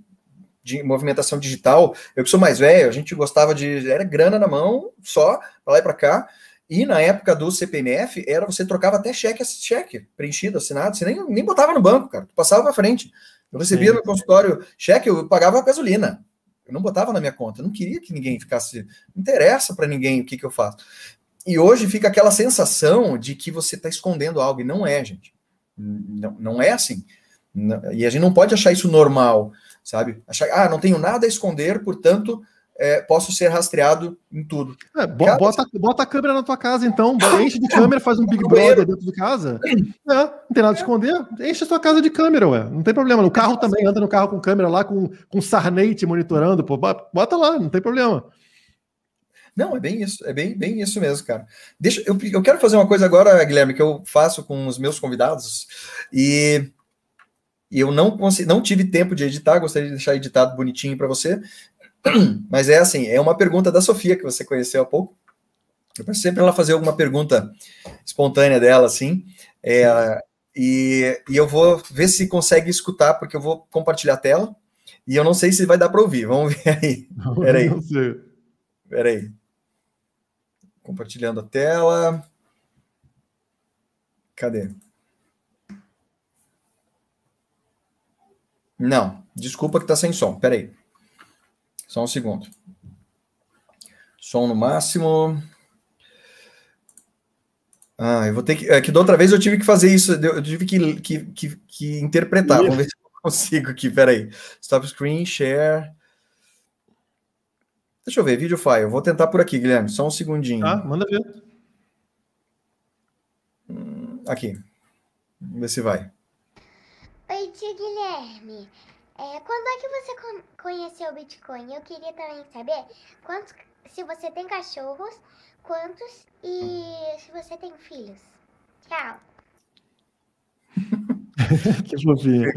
de movimentação digital. Eu que sou mais velho, a gente gostava de. Era grana na mão, só, para lá e para cá. E na época do CPMF, era você trocava até cheque, cheque preenchido, assinado, você nem, nem botava no banco, cara. Tu passava para frente. Eu recebia Sim. no consultório cheque, eu pagava a gasolina. Eu não botava na minha conta. Eu não queria que ninguém ficasse. Não interessa para ninguém o que, que eu faço. E hoje fica aquela sensação de que você está escondendo algo, e não é, gente. Não, não é assim. E a gente não pode achar isso normal, sabe? Achar, ah, não tenho nada a esconder, portanto, é, posso ser rastreado em tudo. É, bota, Cada... bota a câmera na tua casa, então. Enche de câmera, faz um Big Brother dentro de casa. É, não tem nada a esconder. Enche a tua casa de câmera, ué. Não tem problema. No carro também, anda no carro com câmera lá, com, com Sarney te monitorando, pô. Bota lá, não tem problema. Não, é bem isso, é bem, bem isso mesmo, cara. Deixa, eu, eu quero fazer uma coisa agora, Guilherme, que eu faço com os meus convidados, e, e eu não, consegui, não tive tempo de editar, gostaria de deixar editado bonitinho para você, mas é assim, é uma pergunta da Sofia, que você conheceu há pouco. Eu peço sempre ela fazer alguma pergunta espontânea dela, assim, é, e, e eu vou ver se consegue escutar, porque eu vou compartilhar a tela, e eu não sei se vai dar para ouvir, vamos ver aí. Peraí. Peraí. Compartilhando a tela. Cadê? Não, desculpa que está sem som. Peraí. Só um segundo. Som no máximo. Ah, eu vou ter que. É que da outra vez eu tive que fazer isso, eu tive que, que, que, que interpretar. Vamos ver se eu consigo aqui. Peraí. Stop screen, share. Deixa eu ver, vídeo file. Vou tentar por aqui, Guilherme. Só um segundinho. Ah, manda ver. Hum, aqui. Vamos ver se vai. Oi, tio Guilherme. É, quando é que você conheceu o Bitcoin? Eu queria também saber quantos, se você tem cachorros, quantos e se você tem filhos. Tchau. que fofinho.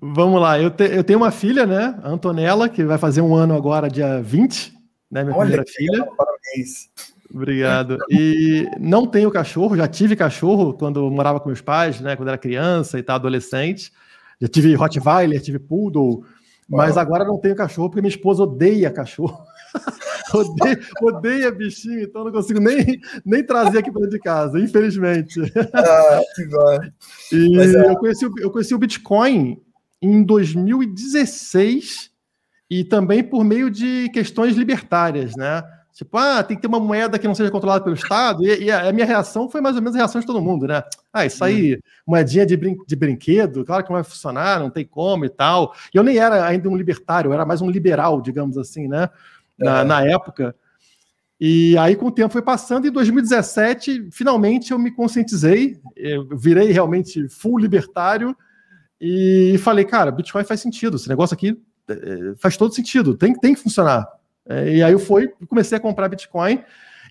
Vamos lá, eu, te, eu tenho uma filha, né? A Antonella, que vai fazer um ano agora, dia 20, né? Minha Olha, primeira filha. parabéns. Obrigado. E não tenho cachorro, já tive cachorro quando morava com meus pais, né? Quando era criança e tal, adolescente. Já tive Rottweiler, tive Poodle, mas agora não tenho cachorro porque minha esposa odeia cachorro. odeia, odeia bichinho, então não consigo nem, nem trazer aqui para dentro de casa, infelizmente. Ah, que bom. E Mas, é... eu, conheci, eu conheci o Bitcoin em 2016 e também por meio de questões libertárias, né? Tipo, ah, tem que ter uma moeda que não seja controlada pelo Estado. E, e, a minha reação foi mais ou menos a reação de todo mundo, né? Ah, isso aí, hum. moedinha de, brin de brinquedo, claro que não vai funcionar, não tem como e tal. E eu nem era ainda um libertário, eu era mais um liberal, digamos assim, né? Na, é. na época. E aí, com o tempo foi passando, em 2017, finalmente eu me conscientizei, eu virei realmente full libertário e falei, cara, Bitcoin faz sentido, esse negócio aqui é, faz todo sentido, tem, tem que funcionar. É, e aí eu fui, comecei a comprar Bitcoin.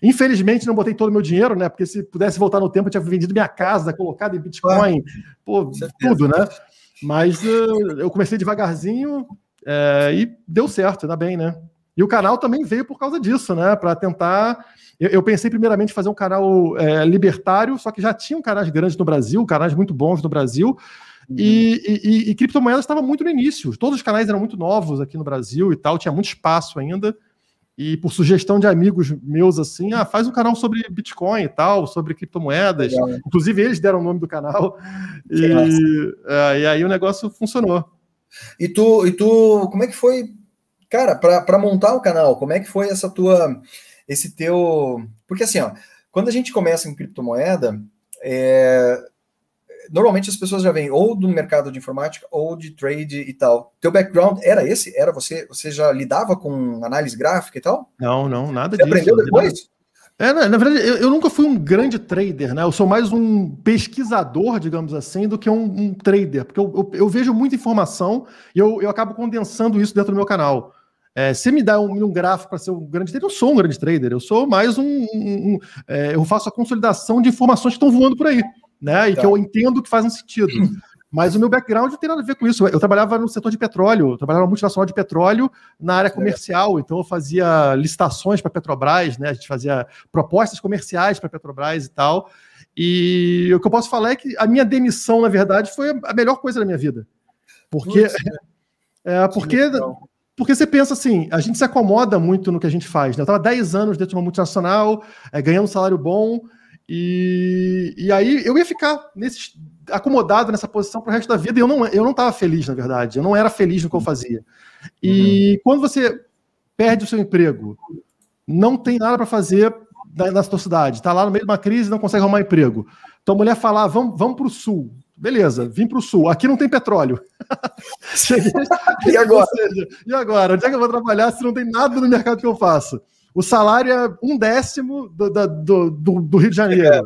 Infelizmente, não botei todo o meu dinheiro, né? Porque se pudesse voltar no tempo, eu tinha vendido minha casa, colocado em Bitcoin, pô, tudo, né? Mas uh, eu comecei devagarzinho é, e deu certo, ainda bem, né? E o canal também veio por causa disso, né? Para tentar. Eu, eu, pensei primeiramente em fazer um canal é, libertário, só que já tinham canais grandes no Brasil, canais muito bons no Brasil. Uhum. E, e, e criptomoedas estava muito no início. Todos os canais eram muito novos aqui no Brasil e tal, tinha muito espaço ainda. E por sugestão de amigos meus, assim, ah, faz um canal sobre Bitcoin e tal, sobre criptomoedas. Legal. Inclusive, eles deram o nome do canal. E, é, e aí o negócio funcionou. E tu, e tu, como é que foi Cara, para montar o canal, como é que foi essa tua, esse teu, porque assim, ó, quando a gente começa em criptomoeda, é... normalmente as pessoas já vêm ou do mercado de informática ou de trade e tal. Teu background era esse? Era você? Você já lidava com análise gráfica e tal? Não, não, nada você disso. Aprendeu depois? É, na, na verdade, eu, eu, nunca fui um grande trader, né? Eu sou mais um pesquisador, digamos assim, do que um, um trader, porque eu, eu, eu, vejo muita informação e eu, eu acabo condensando isso dentro do meu canal. É, se me dá um, um gráfico para ser um grande trader, eu sou um grande trader, eu sou mais um. um, um é, eu faço a consolidação de informações que estão voando por aí, né? E tá. que eu entendo que fazem sentido. Mas o meu background não tem nada a ver com isso. Eu trabalhava no setor de petróleo, eu trabalhava multinacional de petróleo na área comercial, então eu fazia licitações para Petrobras, né? A gente fazia propostas comerciais para Petrobras e tal. E o que eu posso falar é que a minha demissão, na verdade, foi a melhor coisa da minha vida. Porque. Putz, É, porque, porque você pensa assim, a gente se acomoda muito no que a gente faz. Né? Eu estava 10 anos dentro de uma multinacional, é, ganhando um salário bom, e, e aí eu ia ficar nesse, acomodado nessa posição para o resto da vida, e eu não eu não estava feliz, na verdade. Eu não era feliz no que eu fazia. E uhum. quando você perde o seu emprego, não tem nada para fazer na, na sua cidade, está lá no meio de uma crise e não consegue arrumar emprego. Então a mulher fala, ah, vamos, vamos para o sul. Beleza, vim para o sul. Aqui não tem petróleo. Cheguei... e agora? Seja, e agora? Onde é que eu vou trabalhar se não tem nada no mercado que eu faço? O salário é um décimo do, do, do, do Rio de Janeiro. É.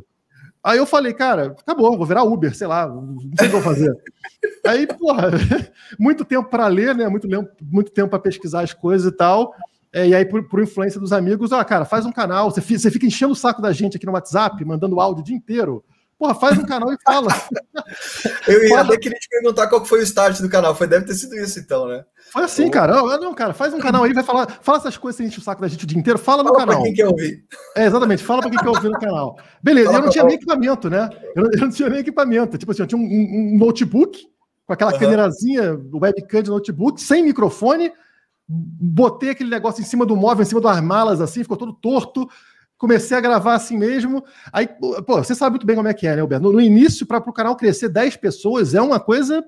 Aí eu falei, cara, acabou, vou virar Uber, sei lá, não sei o que vou fazer. Aí, porra, muito tempo para ler, né? Muito, muito tempo para pesquisar as coisas e tal. É, e aí, por, por, influência dos amigos, ó, cara, faz um canal, você fica enchendo o saco da gente aqui no WhatsApp, mandando áudio o dia inteiro. Porra, faz um canal e fala. Eu ia até querer te perguntar qual foi o start do canal. Foi, deve ter sido isso, então, né? Foi assim, cara. Não, não, cara, faz um canal aí, vai falar, fala essas coisas sem enche o saco da gente o dia inteiro, fala, fala no canal. Pra quem quer ouvir. É, exatamente, fala pra quem quer ouvir no canal. Beleza, fala eu não tinha nem equipamento, né? Eu não, eu não, tinha nem equipamento. Tipo assim, eu tinha um, um, um notebook com aquela uhum. câmerazinha, webcam de notebook, sem microfone, botei aquele negócio em cima do móvel, em cima das malas, assim, ficou todo torto comecei a gravar assim mesmo. Aí, pô, você sabe muito bem como é que é, né, Alberto? No, no início, para o canal crescer 10 pessoas, é uma coisa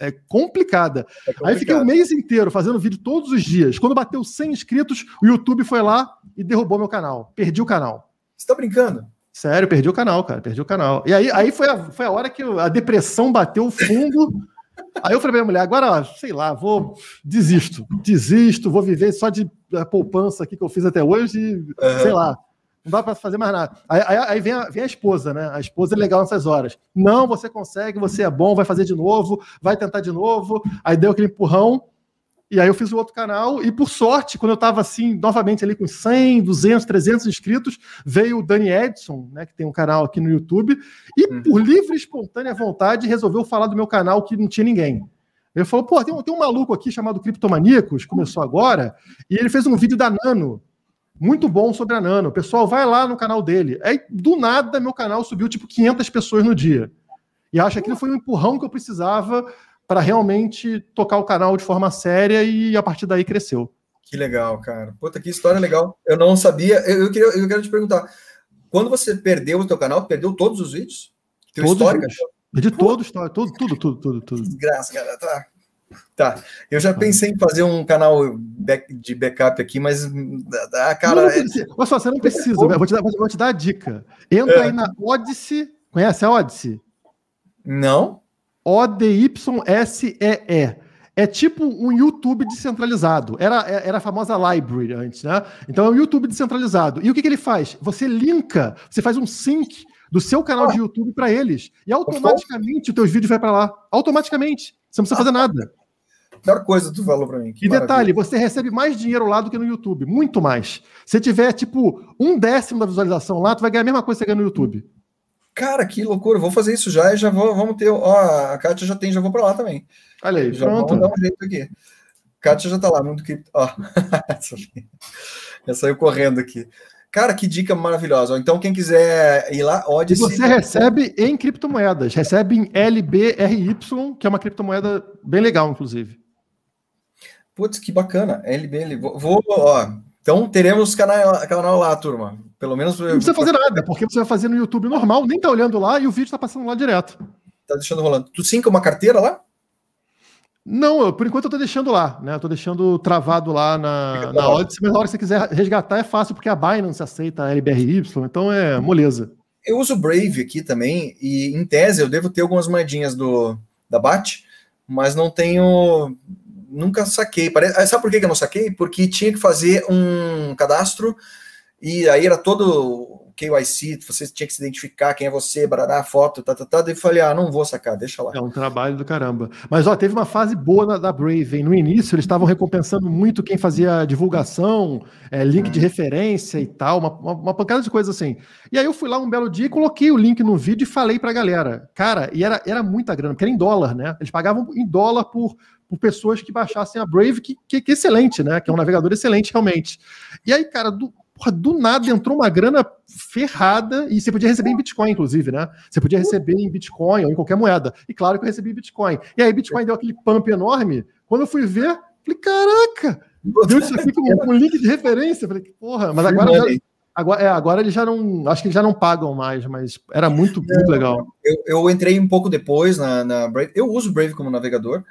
é, complicada. É. Aí fiquei o um mês inteiro fazendo vídeo todos os dias. Quando bateu 100 inscritos, o YouTube foi lá e derrubou meu canal. Perdi o canal. Você tá brincando? Sério, perdi o canal, cara. Perdi o canal. E aí, aí foi, a, foi a hora que a depressão bateu o fundo. Aí eu falei pra minha mulher, agora, sei lá, vou desisto, desisto, vou viver só de eh, poupança aqui que eu fiz até hoje, uhum. sei lá não dá para fazer mais nada. Aí, aí, aí vem, a, vem, a, esposa, né? A esposa é legal nessas horas. Não, você consegue, você é bom, vai fazer de novo, vai tentar de novo. Aí deu aquele empurrão, e aí eu fiz o outro canal, e por sorte, quando eu estava assim, novamente ali com 100, 200, 300 inscritos, veio o Dani Edson, né, que tem um canal aqui no YouTube, e uhum. por livre e espontânea vontade resolveu falar do meu canal que não tinha ninguém. Ele falou, pô, tem um, tem um maluco aqui chamado Criptomaníacos, começou agora, e ele fez um vídeo da Nano, muito bom sobre a Nano. Pessoal, vai lá no canal dele. Aí, do nada, meu canal subiu tipo 500 pessoas no dia. E acho que aquilo foi um empurrão que eu precisava para realmente tocar o canal de forma séria e a partir daí cresceu. Que legal, cara. Puta, que história legal. Eu não sabia. Eu, eu, queria, eu quero te perguntar. Quando você perdeu o teu canal, perdeu todos os vídeos? Teu todos histórico? Perdi todo, história, tudo, tudo, tudo, tudo, tudo. Desgraça, cara. Tá. Tá, eu já pensei em fazer um canal back, de backup aqui, mas a cara. Não, é... Olha só, você não precisa, eu vou te dar, vou te dar a dica. Entra é. aí na Odyssey. Conhece a Odyssey? Não. O-D-Y-S-E-E. É tipo um YouTube descentralizado. Era, era a famosa library antes, né? Então é um YouTube descentralizado. E o que, que ele faz? Você linka, você faz um sync do seu canal de YouTube para eles. E automaticamente os teus vídeos vai para lá. Automaticamente. Você não precisa fazer nada. Melhor coisa que tu falou para mim. e maravilha. detalhe, você recebe mais dinheiro lá do que no YouTube. Muito mais. Se tiver, tipo, um décimo da visualização lá, tu vai ganhar a mesma coisa que você ganha no YouTube. Cara, que loucura. Vou fazer isso já e já vou, vamos ter. Ó, a Kátia já tem, já vou para lá também. Olha aí, já pronto. Vamos dar um jeito aqui. Kátia já tá lá, muito cripto. Ó. já saiu correndo aqui. Cara, que dica maravilhosa. Então, quem quiser ir lá, Odyssey... E você recebe em criptomoedas, recebe em LBRY, que é uma criptomoeda bem legal, inclusive. Putz, que bacana. LBL. Vou, vou ó. Então teremos canal, canal lá, turma. Pelo menos. Não precisa fazer nada, porque você vai fazer no YouTube normal, nem tá olhando lá e o vídeo tá passando lá direto. Tá deixando rolando. Tu sinca uma carteira lá? Não, eu, por enquanto eu tô deixando lá, né? Eu tô deixando travado lá na, na Odyssey, mas na hora que você quiser resgatar é fácil, porque a Binance aceita a LBRY, então é moleza. Eu uso Brave aqui também, e em tese eu devo ter algumas moedinhas do, da BAT, mas não tenho. Nunca saquei. Sabe por que eu não saquei? Porque tinha que fazer um cadastro, e aí era todo KYC, você tinha que se identificar quem é você, barará, foto, tá, tá, tá. Daí eu falei, ah, não vou sacar, deixa lá. É um trabalho do caramba. Mas, ó, teve uma fase boa na, da Brave, hein? No início, eles estavam recompensando muito quem fazia divulgação, é, link de referência e tal, uma, uma, uma, pancada de coisas assim. E aí eu fui lá um belo dia e coloquei o link no vídeo e falei pra galera. Cara, e era, era muita grana, porque era em dólar, né? Eles pagavam em dólar por, por pessoas que baixassem a Brave, que, que, que é excelente, né? Que é um navegador excelente, realmente. E aí, cara, do, porra, do nada entrou uma grana ferrada e você podia receber em Bitcoin, inclusive, né? Você podia receber em Bitcoin ou em qualquer moeda. E claro que eu recebi em Bitcoin. E aí Bitcoin deu aquele pump enorme. Quando eu fui ver, falei, caraca, deu isso aqui com um link de referência. Falei, porra, mas agora já, Agora, é, agora eles já não. Acho que eles já não pagam mais, mas era muito, muito legal. Eu, eu entrei um pouco depois na, na, Brave. Eu uso o Brave como navegador,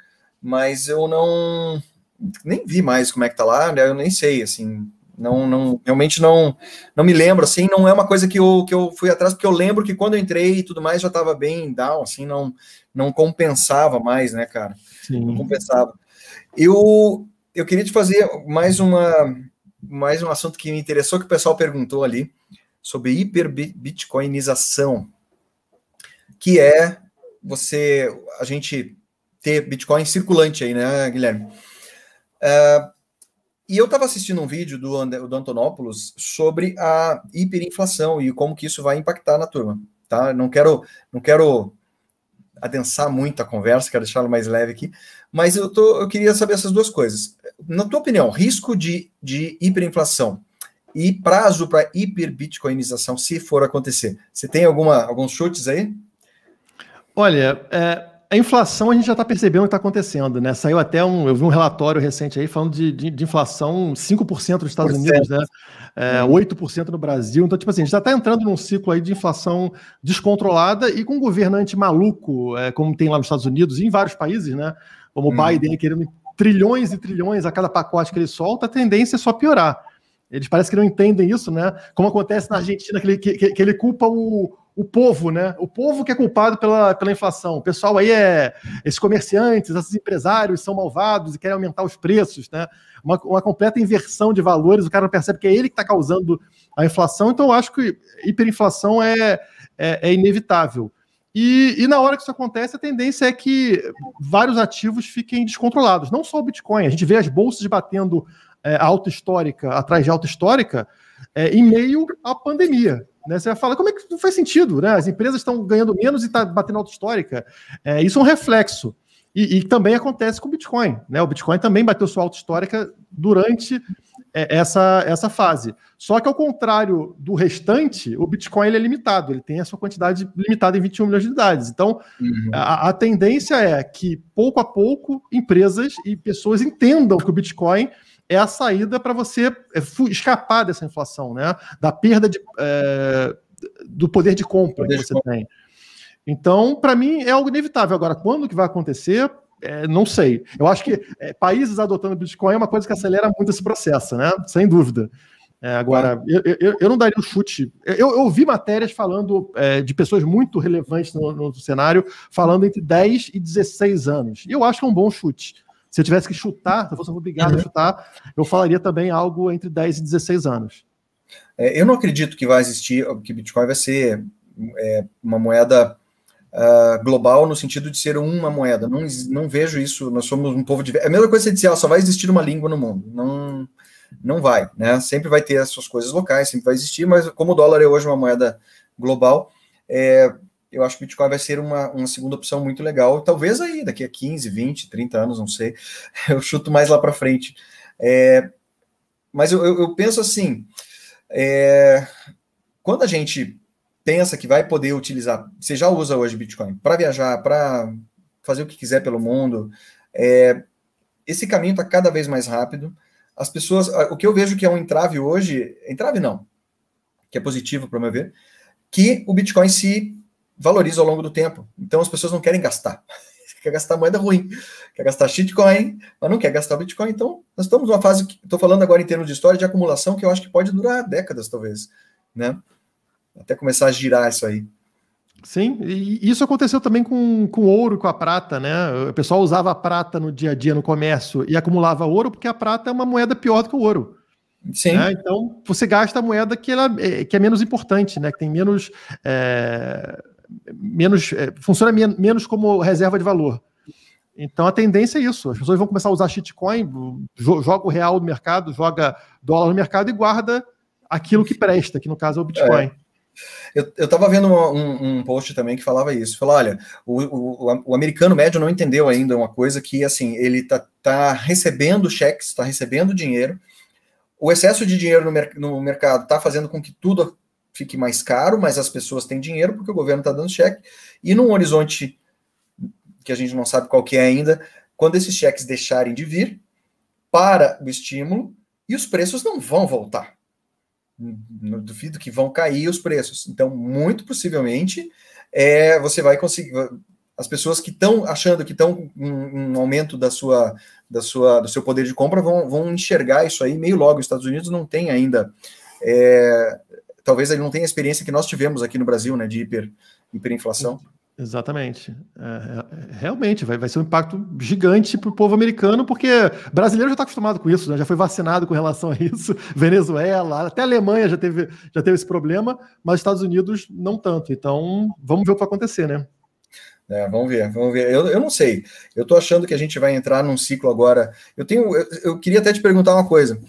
mas eu não. Nem vi mais como é que tá lá, né? Eu nem sei, assim. Não, não, realmente não, não me lembro, assim, não é uma coisa que eu, que eu fui atrás, porque eu lembro que quando eu entrei e tudo mais já estava bem down, assim, não, não compensava mais, né, cara? Sim. Não compensava. Eu, eu queria te fazer mais uma, mais um assunto que me interessou, que o pessoal perguntou ali, sobre hiperbitcoinização, que é você, a gente ter Bitcoin circulante aí, né, Guilherme? Uh, e eu estava assistindo um vídeo do, do Antonopoulos sobre a hiperinflação e como que isso vai impactar na turma, tá? Não quero, não quero adensar muito a conversa, quero deixá-lo mais leve aqui, mas eu, tô, eu queria saber essas duas coisas. Na tua opinião, risco de, de hiperinflação e prazo para hiperbitcoinização, se for acontecer, você tem alguma, alguns chutes aí? Olha, é, a inflação a gente já está percebendo o que está acontecendo, né? Saiu até um, eu vi um relatório recente aí falando de, de, de inflação 5% nos Estados Unidos, né? É, 8% no Brasil. Então, tipo assim, a gente já está entrando num ciclo aí de inflação descontrolada e com um governante maluco, é, como tem lá nos Estados Unidos e em vários países, né? Como o hum. Biden querendo trilhões e trilhões a cada pacote que ele solta, a tendência é só piorar. Eles parecem que não entendem isso, né? Como acontece na Argentina, que ele, que, que ele culpa o, o povo, né? O povo que é culpado pela, pela inflação. O pessoal aí é. Esses comerciantes, esses empresários são malvados e querem aumentar os preços, né? Uma, uma completa inversão de valores, o cara não percebe que é ele que está causando a inflação. Então, eu acho que hiperinflação é, é, é inevitável. E, e, na hora que isso acontece, a tendência é que vários ativos fiquem descontrolados. Não só o Bitcoin. A gente vê as bolsas batendo é, alta histórica atrás de alta histórica é, em meio à pandemia. Né? Você vai falar, como é que não faz sentido? Né? As empresas estão ganhando menos e está batendo alta histórica. É, isso é um reflexo. E, e, também acontece com o Bitcoin. Né? O Bitcoin também bateu sua alta histórica durante é, essa, essa fase. Só que, ao contrário do restante, o Bitcoin é limitado. Ele tem a sua quantidade limitada em 21 milhões de unidades. Então, uhum. a, a tendência é que, pouco a pouco, empresas e pessoas entendam que o Bitcoin é a saída para você é, escapar dessa inflação, né? Da perda de, é, do poder de compra poder que você tem. Então, para mim, é algo inevitável. Agora, quando que vai acontecer? É, não sei. Eu acho que é, países adotando Bitcoin é uma coisa que acelera muito esse processo, né? Sem dúvida. É, agora, eu, eu, eu, não daria um chute. Eu, eu vi matérias falando é, de pessoas muito relevantes no, no, cenário, falando entre 10 e 16 anos. E eu acho que é um bom chute. Se eu tivesse que chutar, se eu fosse obrigado uhum. a chutar, eu falaria também algo entre 10 e 16 anos. É, eu não acredito que vai existir, que Bitcoin vai ser é, uma moeda uh, global no sentido de ser uma moeda. Não, não vejo isso. Nós somos um povo de. É a mesma coisa que você dizer, ah, só vai existir uma língua no mundo. Não, não vai, né? Sempre vai ter as suas coisas locais, sempre vai existir, mas como o dólar é hoje uma moeda global, é, eu acho que o Bitcoin vai ser uma, uma segunda opção muito legal. Talvez aí, daqui a 15, 20, 30 anos, não sei. Eu chuto mais lá para frente. É, mas eu, eu, eu, penso assim: é, quando a gente pensa que vai poder utilizar, você já usa hoje Bitcoin para viajar, para fazer o que quiser pelo mundo, é, esse caminho está cada vez mais rápido. As pessoas, o que eu vejo que é um entrave hoje, entrave não, que é positivo para meu ver, que o Bitcoin se valoriza ao longo do tempo. Então as pessoas não querem gastar. quer gastar moeda ruim, quer gastar shitcoin, mas não quer gastar Bitcoin. Então, nós estamos numa fase que estou falando agora em termos de história de acumulação que eu acho que pode durar décadas, talvez, né? Até começar a girar isso aí. Sim, e isso aconteceu também com, com ouro com a prata, né? O pessoal usava a prata no dia a dia no comércio e acumulava ouro porque a prata é uma moeda pior do que o ouro. Sim. Né? Então, você gasta a moeda que, ela, é, que é menos importante, né? Que tem menos. É menos é, funciona men menos como reserva de valor. Então a tendência é isso. As pessoas vão começar a usar shitcoin, joga o real no mercado, joga dólar no mercado e guarda aquilo que presta, que no caso é o Bitcoin. É. Eu estava vendo um, um, post também que falava isso. Falou, olha, o, o, o, americano médio não entendeu ainda uma coisa que, assim, ele tá, tá recebendo cheques, está recebendo dinheiro, o excesso de dinheiro no, mer no mercado está fazendo com que tudo fique mais caro, mas as pessoas têm dinheiro porque o governo está dando cheque. E num horizonte que a gente não sabe qual que é ainda, quando esses cheques deixarem de vir, para o estímulo e os preços não vão voltar. Não duvido que vão cair os preços. Então, muito possivelmente, é, você vai conseguir. As pessoas que estão achando que estão um, um, aumento da sua, da sua, do seu poder de compra vão, vão enxergar isso aí meio logo. Os Estados Unidos não tem ainda. É, talvez ele não tenha a experiência que nós tivemos aqui no Brasil, né, de hiper, hiperinflação. Exatamente. É, é, realmente, vai, vai ser um impacto gigante para o povo americano, porque brasileiro já está acostumado com isso, né? já foi vacinado com relação a isso. Venezuela, até a Alemanha já teve, já teve esse problema, mas Estados Unidos não tanto. Então, vamos ver o que vai acontecer, né? É, vamos ver, vamos ver. Eu, eu não sei. Eu estou achando que a gente vai entrar num ciclo agora. Eu tenho, eu, eu queria até te perguntar uma coisa.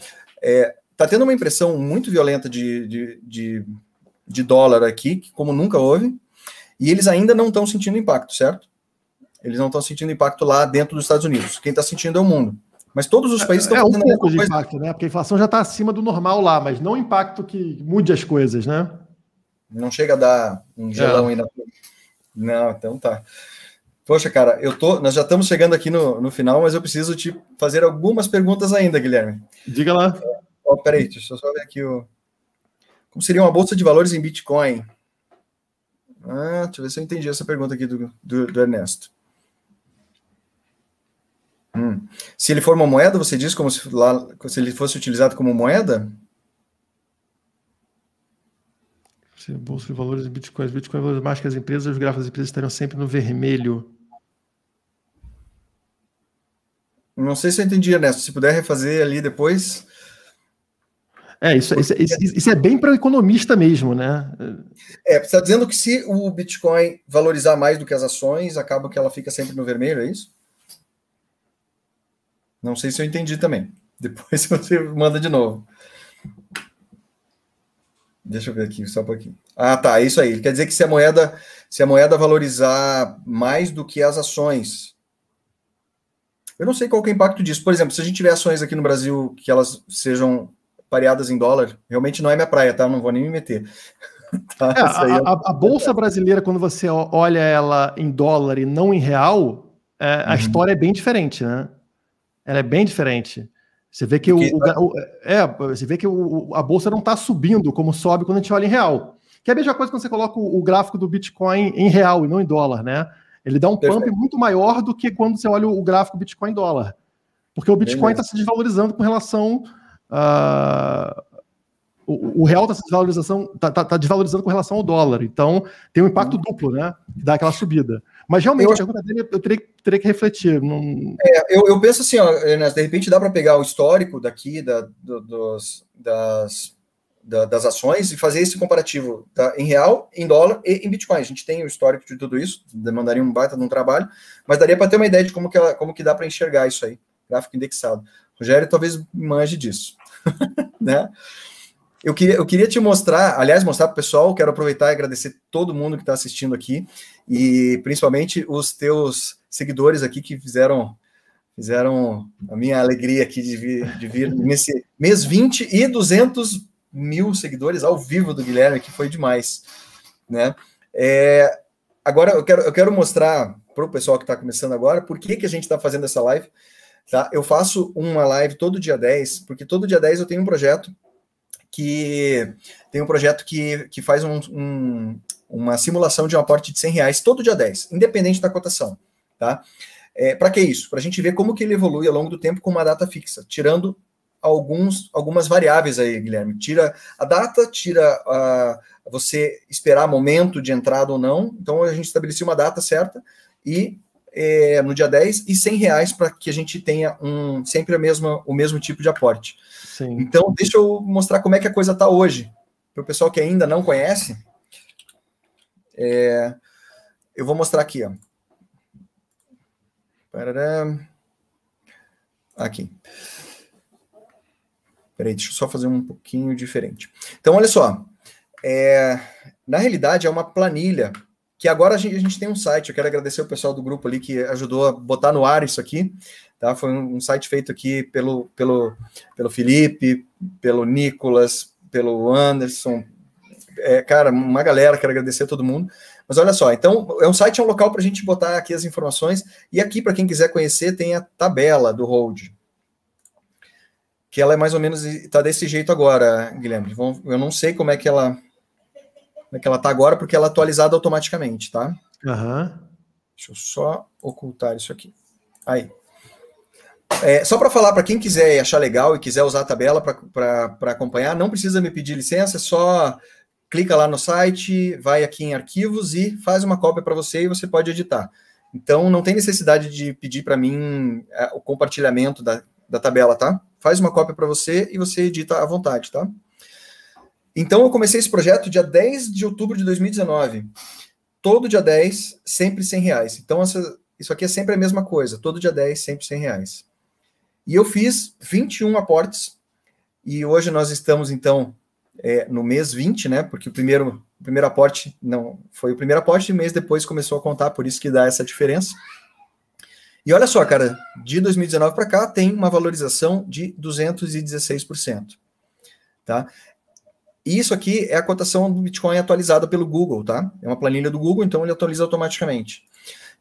É, tá tendo uma impressão muito violenta de, de, de, de dólar aqui, como nunca houve. E eles ainda não estão sentindo impacto, certo? Eles não estão sentindo impacto lá dentro dos Estados Unidos. Quem está sentindo é o mundo. Mas todos os países estão é, fazendo um pouco de coisa. impacto, né? Porque a inflação já está acima do normal lá, mas não impacto que mude as coisas, né? Não chega a dar um gelão é. aí na Não, então tá. Poxa, cara, eu tô. Nós já estamos chegando aqui no, no final, mas eu preciso te fazer algumas perguntas ainda, Guilherme. Diga lá. Oh, peraí, deixa eu só ver aqui o. Como seria uma bolsa de valores em Bitcoin? Ah, deixa eu ver se eu entendi essa pergunta aqui do, do, do Ernesto. Hum. Se ele for uma moeda, você diz como se, lá, se ele fosse utilizado como moeda? Se bolsa de valores em bitcoins, bitcoin valores mais que as empresas, os gráficos das empresas estariam sempre no vermelho. Não sei se eu entendi, Ernesto. Se puder refazer ali depois. É, isso, isso, isso, é bem para o economista mesmo, né? É, você está dizendo que se o Bitcoin valorizar mais do que as ações, acaba que ela fica sempre no vermelho, é isso? Não sei se eu entendi também. Depois você manda de novo. Deixa eu ver aqui, só um pouquinho. Ah, tá, é isso aí. Quer dizer que se a moeda, se a moeda valorizar mais do que as ações, eu não sei qual é o impacto disso. Por exemplo, se a gente tiver ações aqui no Brasil que elas sejam pareadas em dólar, realmente não é minha praia, tá? Não vou nem me meter. tá? é, a, é... a, Bolsa Brasileira, quando você olha ela em dólar e não em real, é, a uhum. história é bem diferente, né? Ela é bem diferente. Você vê que, Porque... o, o, é, você vê que o, a bolsa não está subindo como sobe quando a gente olha em real. Que é a mesma coisa quando você coloca o, gráfico do Bitcoin em real e não em dólar, né? Ele dá um Perfeito. pump muito maior do que quando você olha o gráfico Bitcoin em dólar. Porque o Bitcoin está se desvalorizando com relação Uh, o, o, real está desvalorização, tá, tá, tá, desvalorizando com relação ao dólar. Então, tem um impacto uhum. duplo, né? dá aquela subida. Mas realmente, eu, a pergunta dele eu teria, teria que refletir. Não... É, eu, eu, penso assim, ó, Ernesto, de repente dá para pegar o histórico daqui da, do, dos, das, da, das ações e fazer esse comparativo tá, em real, em dólar e em Bitcoin. A gente tem o histórico de tudo isso, demandaria um baita de um trabalho, mas daria para ter uma ideia de como que, ela, como que dá para enxergar isso aí, gráfico indexado. Rogério talvez manje disso. né? Eu queria, eu queria te mostrar, aliás, mostrar para o pessoal, quero aproveitar e agradecer todo mundo que está assistindo aqui, e principalmente os teus seguidores aqui que fizeram fizeram a minha alegria aqui de vir, de vir nesse mês 20 e 200 mil seguidores ao vivo do Guilherme, que foi demais, né? É, agora eu quero, eu quero mostrar para o pessoal que está começando agora por que, que a gente está fazendo essa live. Tá? Eu faço uma live todo dia 10, porque todo dia 10 eu tenho um projeto que tem um projeto que, que faz um, um, uma simulação de um aporte de 100 reais todo dia 10, independente da cotação. Tá? É, Para que isso? Para a gente ver como que ele evolui ao longo do tempo com uma data fixa, tirando alguns, algumas variáveis aí, Guilherme. Tira a data, tira a, você esperar momento de entrada ou não. Então a gente estabelecia uma data certa e é, no dia 10 e 100 reais para que a gente tenha um, sempre a mesma, o mesmo tipo de aporte. Sim. Então, deixa eu mostrar como é que a coisa está hoje. Para o pessoal que ainda não conhece, é, eu vou mostrar aqui. Ó. Aqui. Peraí, deixa eu só fazer um pouquinho diferente. Então, olha só. É, na realidade, é uma planilha que agora a gente, a gente, tem um site. Eu quero agradecer o pessoal do grupo ali que ajudou a botar no ar isso aqui. Tá? Foi um, um site feito aqui pelo, pelo, pelo Felipe, pelo Nicolas, pelo Anderson. É, cara, uma galera, quero agradecer a todo mundo. Mas olha só, então é um site, é um local para a gente botar aqui as informações. E aqui, para quem quiser conhecer, tem a tabela do hold. Que ela é mais ou menos, está desse jeito agora, Guilherme. Eu não sei como é que ela como é que ela está agora, porque ela é atualizada automaticamente, tá? Uhum. Deixa eu só ocultar isso aqui. Aí. É, só para falar para quem quiser achar legal e quiser usar a tabela para acompanhar, não precisa me pedir licença, é só clica lá no site, vai aqui em arquivos e faz uma cópia para você e você pode editar. Então não tem necessidade de pedir para mim é, o compartilhamento da, da tabela, tá? Faz uma cópia para você e você edita à vontade, tá? Então, eu comecei esse projeto dia 10 de outubro de 2019. Todo dia 10, sempre 100 reais. Então, essa, isso aqui é sempre a mesma coisa. Todo dia 10, sempre 100 reais. E eu fiz 21 aportes. E hoje nós estamos, então, é, no mês 20, né? Porque o primeiro, o primeiro aporte não foi o primeiro aporte e mês depois começou a contar, por isso que dá essa diferença. E olha só, cara, de 2019 para cá tem uma valorização de 216%. Tá? E isso aqui é a cotação do Bitcoin atualizada pelo Google, tá? É uma planilha do Google, então ele atualiza automaticamente.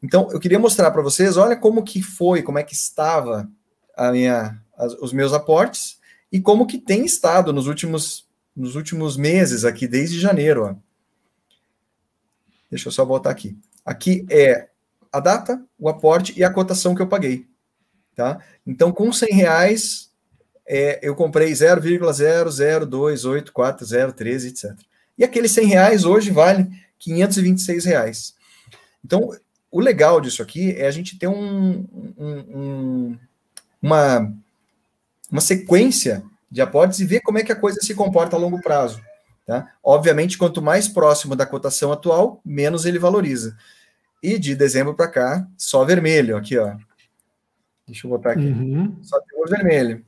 Então, eu queria mostrar para vocês, olha como que foi, como é que estava a minha, as, os meus aportes e como que tem estado nos últimos, nos últimos meses aqui, desde janeiro. Ó. Deixa eu só voltar aqui. Aqui é a data, o aporte e a cotação que eu paguei. Tá? Então, com 100 reais, é, eu comprei 0,00284013, etc. E aqueles 100 reais hoje vale 526 reais. Então, o legal disso aqui é a gente ter um, um, um, uma, uma sequência de aportes e ver como é que a coisa se comporta a longo prazo. Tá? Obviamente, quanto mais próximo da cotação atual, menos ele valoriza. E de dezembro para cá, só vermelho. Aqui, ó. Deixa eu botar aqui. Uhum. Só temos vermelho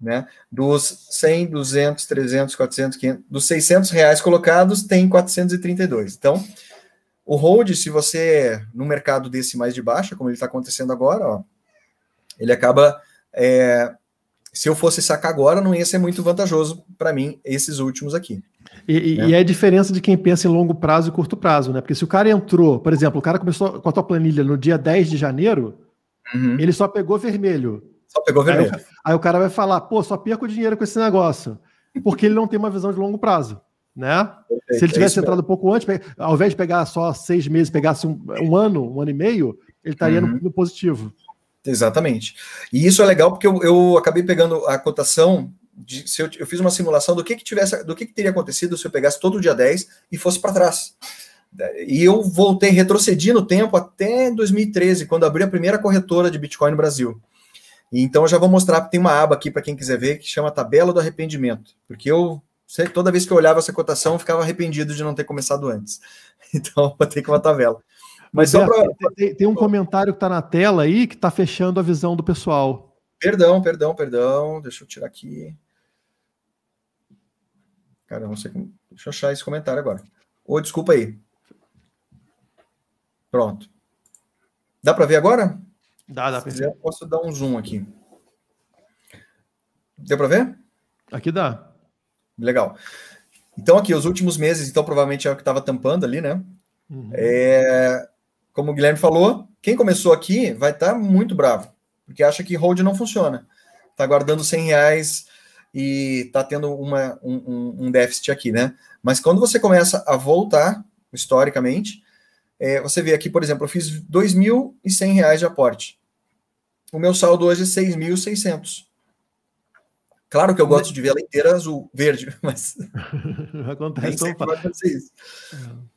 né? Dos 100, 200, 300, 400, 500, dos 600 reais colocados, tem 432. Então, o hold, se você, no mercado desse mais de baixa, como ele está acontecendo agora, ó, ele acaba. É, se eu fosse sacar agora, não ia ser muito vantajoso para mim, esses últimos aqui. E, né? e, é a diferença de quem pensa em longo prazo e curto prazo, né? Porque se o cara entrou, por exemplo, o cara começou com a tua planilha no dia 10 de janeiro, uhum. ele só pegou vermelho. Só pegou vermelho. Aí, aí, o cara vai falar, pô, só perco dinheiro com esse negócio. Porque ele não tem uma visão de longo prazo. Né? Perfeito, Se ele é tivesse é entrado mesmo. um pouco antes, ao invés de pegar só seis meses, pegasse um, um ano, um ano e meio, ele estaria uhum. no, no, positivo. Exatamente. E isso é legal porque eu, eu acabei pegando a cotação de, se eu, eu, fiz uma simulação do que, que tivesse, do que, que teria acontecido se eu pegasse todo o dia 10 e fosse para trás. E eu voltei, retrocedi no tempo até 2013, quando abri a primeira corretora de Bitcoin no Brasil. Então eu já vou mostrar, tem uma aba aqui para quem quiser ver, que chama Tabela do Arrependimento. Porque eu, toda vez que eu olhava essa cotação, eu ficava arrependido de não ter começado antes. Então, vou ter que uma tabela. Mas Beto, pra... tem, tem, um comentário que está na tela aí que está fechando a visão do pessoal. Perdão, perdão, perdão. Deixa eu tirar aqui. Cara, não sei como. Deixa eu achar esse comentário agora. Ô, oh, desculpa aí. Pronto. Dá para ver agora? Dá, dá para ver. Posso dar um zoom aqui. Deu para ver? Aqui dá. Legal. Então, aqui, os últimos meses, então, provavelmente é o que estava tampando ali, né? Uhum. É, como o Guilherme falou, quem começou aqui vai estar tá muito bravo, porque acha que hold não funciona. Está guardando 100 reais e está tendo uma, um, um, déficit aqui, né? Mas quando você começa a voltar, historicamente, é, você vê aqui, por exemplo, eu fiz R$ 2.100 de aporte o meu saldo hoje é 6.600. Claro que eu gosto de ver ela inteira azul, verde, mas acontece. É.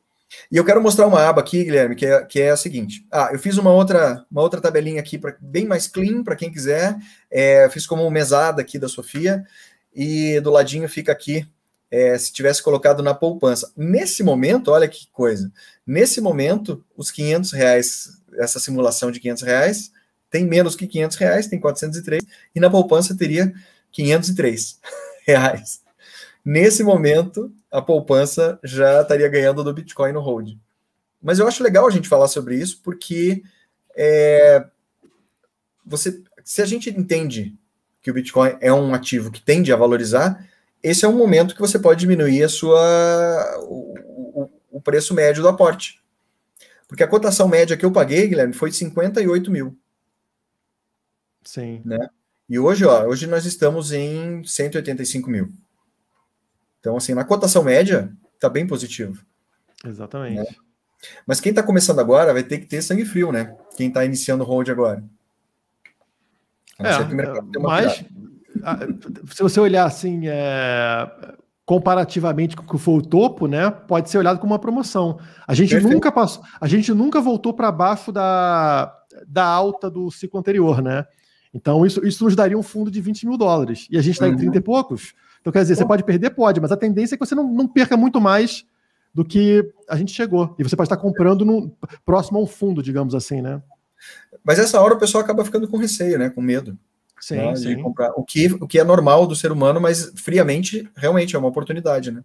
E eu quero mostrar uma aba aqui, Guilherme, que é, que é a seguinte. Ah, eu fiz uma outra, uma outra tabelinha aqui para bem mais clean para quem quiser. É, fiz como mesada aqui da Sofia e do ladinho fica aqui é, se tivesse colocado na poupança. Nesse momento, olha que coisa. Nesse momento, os 500 reais, essa simulação de 500 reais, tem menos que 500 reais, tem 403, e na poupança teria 503 reais. Nesse momento, a poupança já estaria ganhando do Bitcoin no hold. Mas eu acho legal a gente falar sobre isso, porque é, você, se a gente entende que o Bitcoin é um ativo que tende a valorizar, esse é um momento que você pode diminuir a sua, o, o, o preço médio do aporte. Porque a cotação média que eu paguei, Guilherme, foi 58 mil. Sim. Né? E hoje, ó, hoje nós estamos em 185 mil. Então, assim, na cotação média, está bem positivo. Exatamente. Né? Mas quem está começando agora vai ter que ter sangue frio, né? Quem está iniciando o hold agora. É, mas se você olhar assim, é, comparativamente com o que foi o topo, né, pode ser olhado como uma promoção. A gente Perfeito. nunca passou, a gente nunca voltou para baixo da, da alta do ciclo anterior, né? Então isso, isso nos daria um fundo de 20 mil dólares e a gente está uhum. em 30 e poucos. Então quer dizer, você pode perder, pode, mas a tendência é que você não, não perca muito mais do que a gente chegou. E você pode estar comprando no, próximo ao fundo, digamos assim, né? Mas essa hora o pessoal acaba ficando com receio, né? Com medo. Sim, né, sim. comprar. O que, o que é normal do ser humano, mas friamente, realmente é uma oportunidade, né?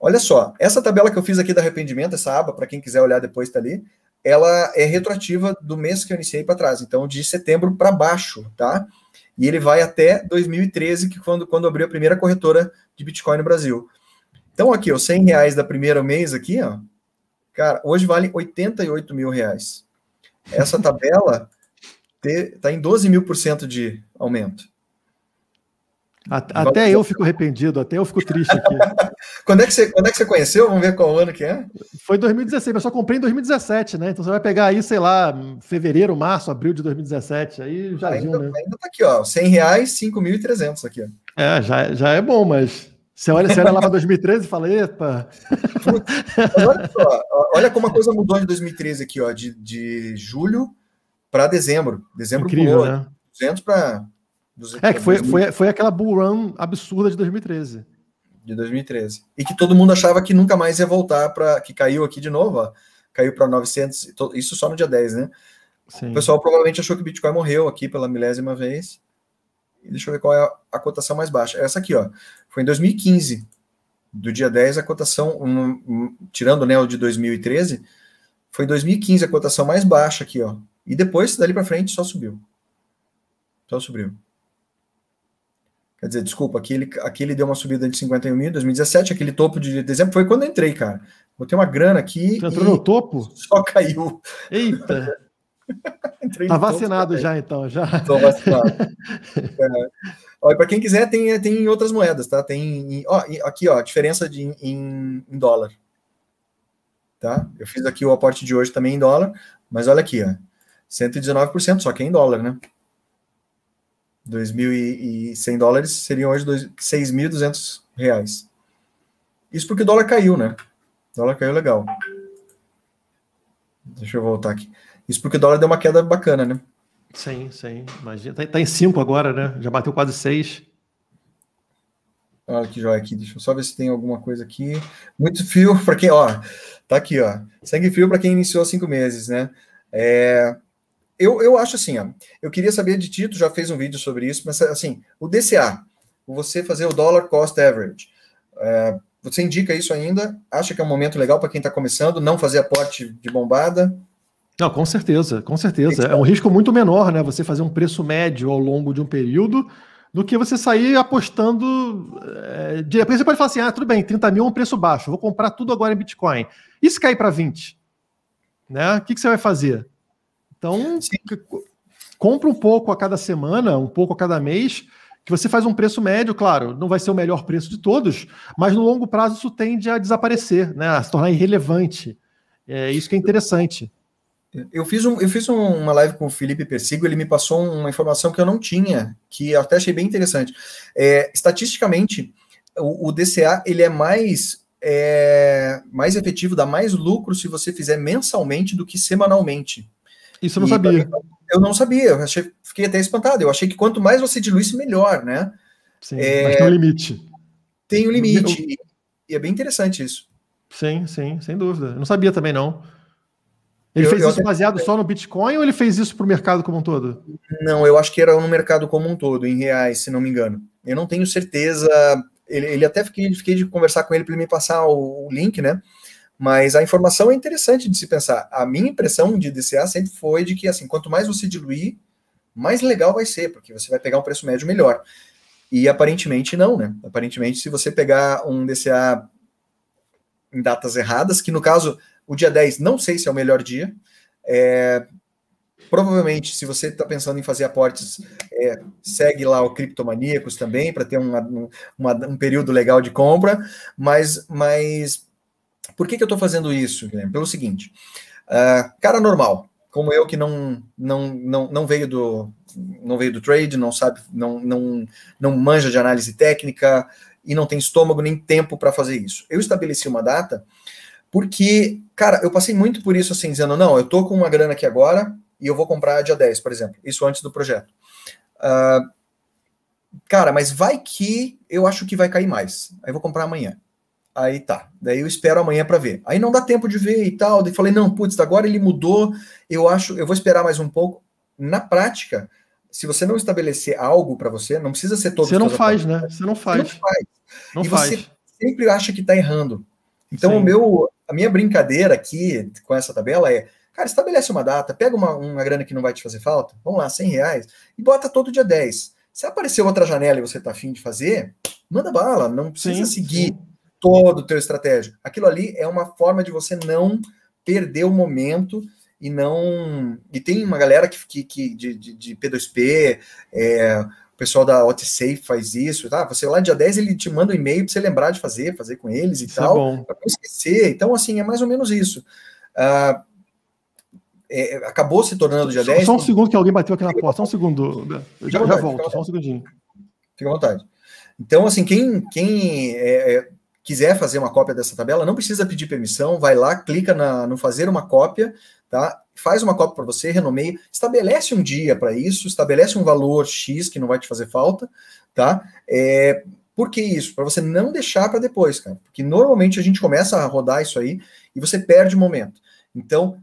Olha só, essa tabela que eu fiz aqui do arrependimento, essa aba, para quem quiser olhar depois, tá ali, ela é retroativa do mês que eu iniciei para trás, então de setembro para baixo, tá? E ele vai até 2013, que quando, quando abriu a primeira corretora de Bitcoin no Brasil. Então, aqui, ó, 100 reais da primeira mês aqui, ó, cara, hoje vale 88 mil reais. Essa tabela está em 12 mil por cento de aumento. Até eu fico arrependido, até eu fico triste aqui. quando, é que você, quando é que você conheceu? Vamos ver qual ano que é? Foi 2016, mas só comprei em 2017, né? Então você vai pegar aí, sei lá, fevereiro, março, abril de 2017, aí já ainda, viu, né? Ainda tá aqui, ó, 100 reais, 5.300 aqui. Ó. É, já, já é bom, mas você olha, você olha lá para 2013 e fala, epa... olha, só, olha como a coisa mudou de 2013 aqui, ó, de, de julho para dezembro. Dezembro Incrível, pulou, né? 200 para é, que foi, foi, foi aquela bull run absurda de 2013. De 2013. E que todo mundo achava que nunca mais ia voltar para. Que caiu aqui de novo, ó. Caiu para 900. Isso só no dia 10, né? Sim. O pessoal provavelmente achou que o Bitcoin morreu aqui pela milésima vez. E deixa eu ver qual é a, a cotação mais baixa. Essa aqui, ó. Foi em 2015. Do dia 10, a cotação, um, um, tirando né, o de 2013, foi em 2015 a cotação mais baixa aqui, ó. E depois, dali para frente, só subiu. Só subiu. Quer dizer, desculpa, aqui ele, aqui ele deu uma subida de 51 mil em 2017, aquele topo de dezembro foi quando eu entrei, cara. Botei uma grana aqui. Você entrou no topo? Só caiu. Eita! tá vacinado topo, já, então, já. Tô vacinado. é. Olha, para quem quiser, tem, tem outras moedas, tá? Tem. Ó, aqui, ó, diferença de, em, em dólar. Tá? Eu fiz aqui o aporte de hoje também em dólar, mas olha aqui, ó. 119%, só que é em dólar, né? 2.100 dólares seriam hoje 6.200 reais. Isso porque o dólar caiu, né? O dólar caiu legal. Deixa eu voltar aqui. Isso porque o dólar deu uma queda bacana, né? Sim, sim. Imagina. Tá, tá em 5 agora, né? Já bateu quase 6. Olha que joia aqui. Deixa eu só ver se tem alguma coisa aqui. Muito fio para quem, ó. Tá aqui, ó. Sangue frio para quem iniciou cinco meses, né? É, eu, eu acho assim, ó, eu queria saber de Tito, já fez um vídeo sobre isso, mas assim, o DCA, você fazer o Dollar Cost Average, é, você indica isso ainda? Acha que é um momento legal para quem está começando, não fazer aporte de bombada? Não, com certeza, com certeza. É um risco muito menor, né? Você fazer um preço médio ao longo de um período do que você sair apostando. É, de... Você pode falar assim: ah, tudo bem, 30 mil é um preço baixo, vou comprar tudo agora em Bitcoin. E se cair para 20? Né? O que, que você vai fazer? Então, Sim. compra um pouco a cada semana, um pouco a cada mês, que você faz um preço médio, claro, não vai ser o melhor preço de todos, mas no longo prazo isso tende a desaparecer, né, a se tornar irrelevante. É isso que é interessante. Eu fiz, um, eu fiz uma live com o Felipe Persigo, ele me passou uma informação que eu não tinha, que eu até achei bem interessante. É, estatisticamente, o, o, DCA ele é mais, é, mais efetivo, dá mais lucro se você fizer mensalmente do que semanalmente. Isso eu não e, sabia. Eu não sabia, eu achei, fiquei até espantado. Eu achei que quanto mais você diluísse, melhor, né? Sim, é, mas tem um limite. Tem um limite. Eu... E é bem interessante isso. Sim, sim, sem dúvida. Eu não sabia também, não. Ele eu, fez eu isso baseado só no Bitcoin ou ele fez isso para o mercado como um todo? Não, eu acho que era no mercado como um todo, em reais, se não me engano. Eu não tenho certeza. Ele, ele até fiquei, fiquei de conversar com ele para ele me passar o, o link, né? Mas a informação é interessante de se pensar. A minha impressão de DCA sempre foi de que, assim, quanto mais você diluir, mais legal vai ser, porque você vai pegar um preço médio melhor. E aparentemente não, né? Aparentemente, se você pegar um DCA em datas erradas, que no caso, o dia 10 não sei se é o melhor dia, é, provavelmente, se você está pensando em fazer aportes, é, segue lá o Criptomaníacos também, para ter uma, uma, um período legal de compra, mas, mas por que, que eu estou fazendo isso, Guilherme? Pelo seguinte, uh, cara normal, como eu que não, não, não, não veio do não veio do trade, não sabe, não, não, não manja de análise técnica e não tem estômago nem tempo para fazer isso. Eu estabeleci uma data porque, cara, eu passei muito por isso assim, dizendo, não, eu tô com uma grana aqui agora e eu vou comprar dia 10, por exemplo, isso antes do projeto. Uh, cara, mas vai que eu acho que vai cair mais. Aí eu vou comprar amanhã. Aí tá. Daí eu espero amanhã para ver. Aí não dá tempo de ver e tal. Daí falei, não, putz, agora ele mudou. Eu acho, eu vou esperar mais um pouco. Na prática, se você não estabelecer algo para você, não precisa ser todo. Você não faz, né? Você não faz. Você não faz. Não e faz. você sempre acha que está errando. Então, Sim. o meu, a minha brincadeira aqui com essa tabela é, cara, estabelece uma data, pega uma, uma grana que não vai te fazer falta, vamos lá, 100 reais, e bota todo dia 10. Se aparecer outra janela e você está afim de fazer, manda bala, não precisa sim, seguir. Sim todo o teu estratégia. Aquilo ali é uma forma de você não perder o momento e não. E tem uma galera que, que, que de, de, de, P2P, é, o pessoal da OTSafe faz isso, tá? Você lá dia 10 ele te manda um e-mail para você lembrar de fazer, fazer com eles e isso é tal, é para não esquecer. Então, assim, é mais ou menos isso. Uh, é, acabou se tornando dia só, 10. Só um segundo que alguém bateu aqui na porta, só um segundo. Já, vontade, já volto, só um segundinho. Fica à vontade. Então, assim, quem, quem é, é quiser fazer uma cópia dessa tabela, não precisa pedir permissão, vai lá, clica na, no fazer uma cópia, tá? Faz uma cópia para você, renomeia, estabelece um dia para isso, estabelece um valor X que não vai te fazer falta, tá? É, por que isso? Para você não deixar para depois, cara. Porque normalmente a gente começa a rodar isso aí e você perde o momento. Então,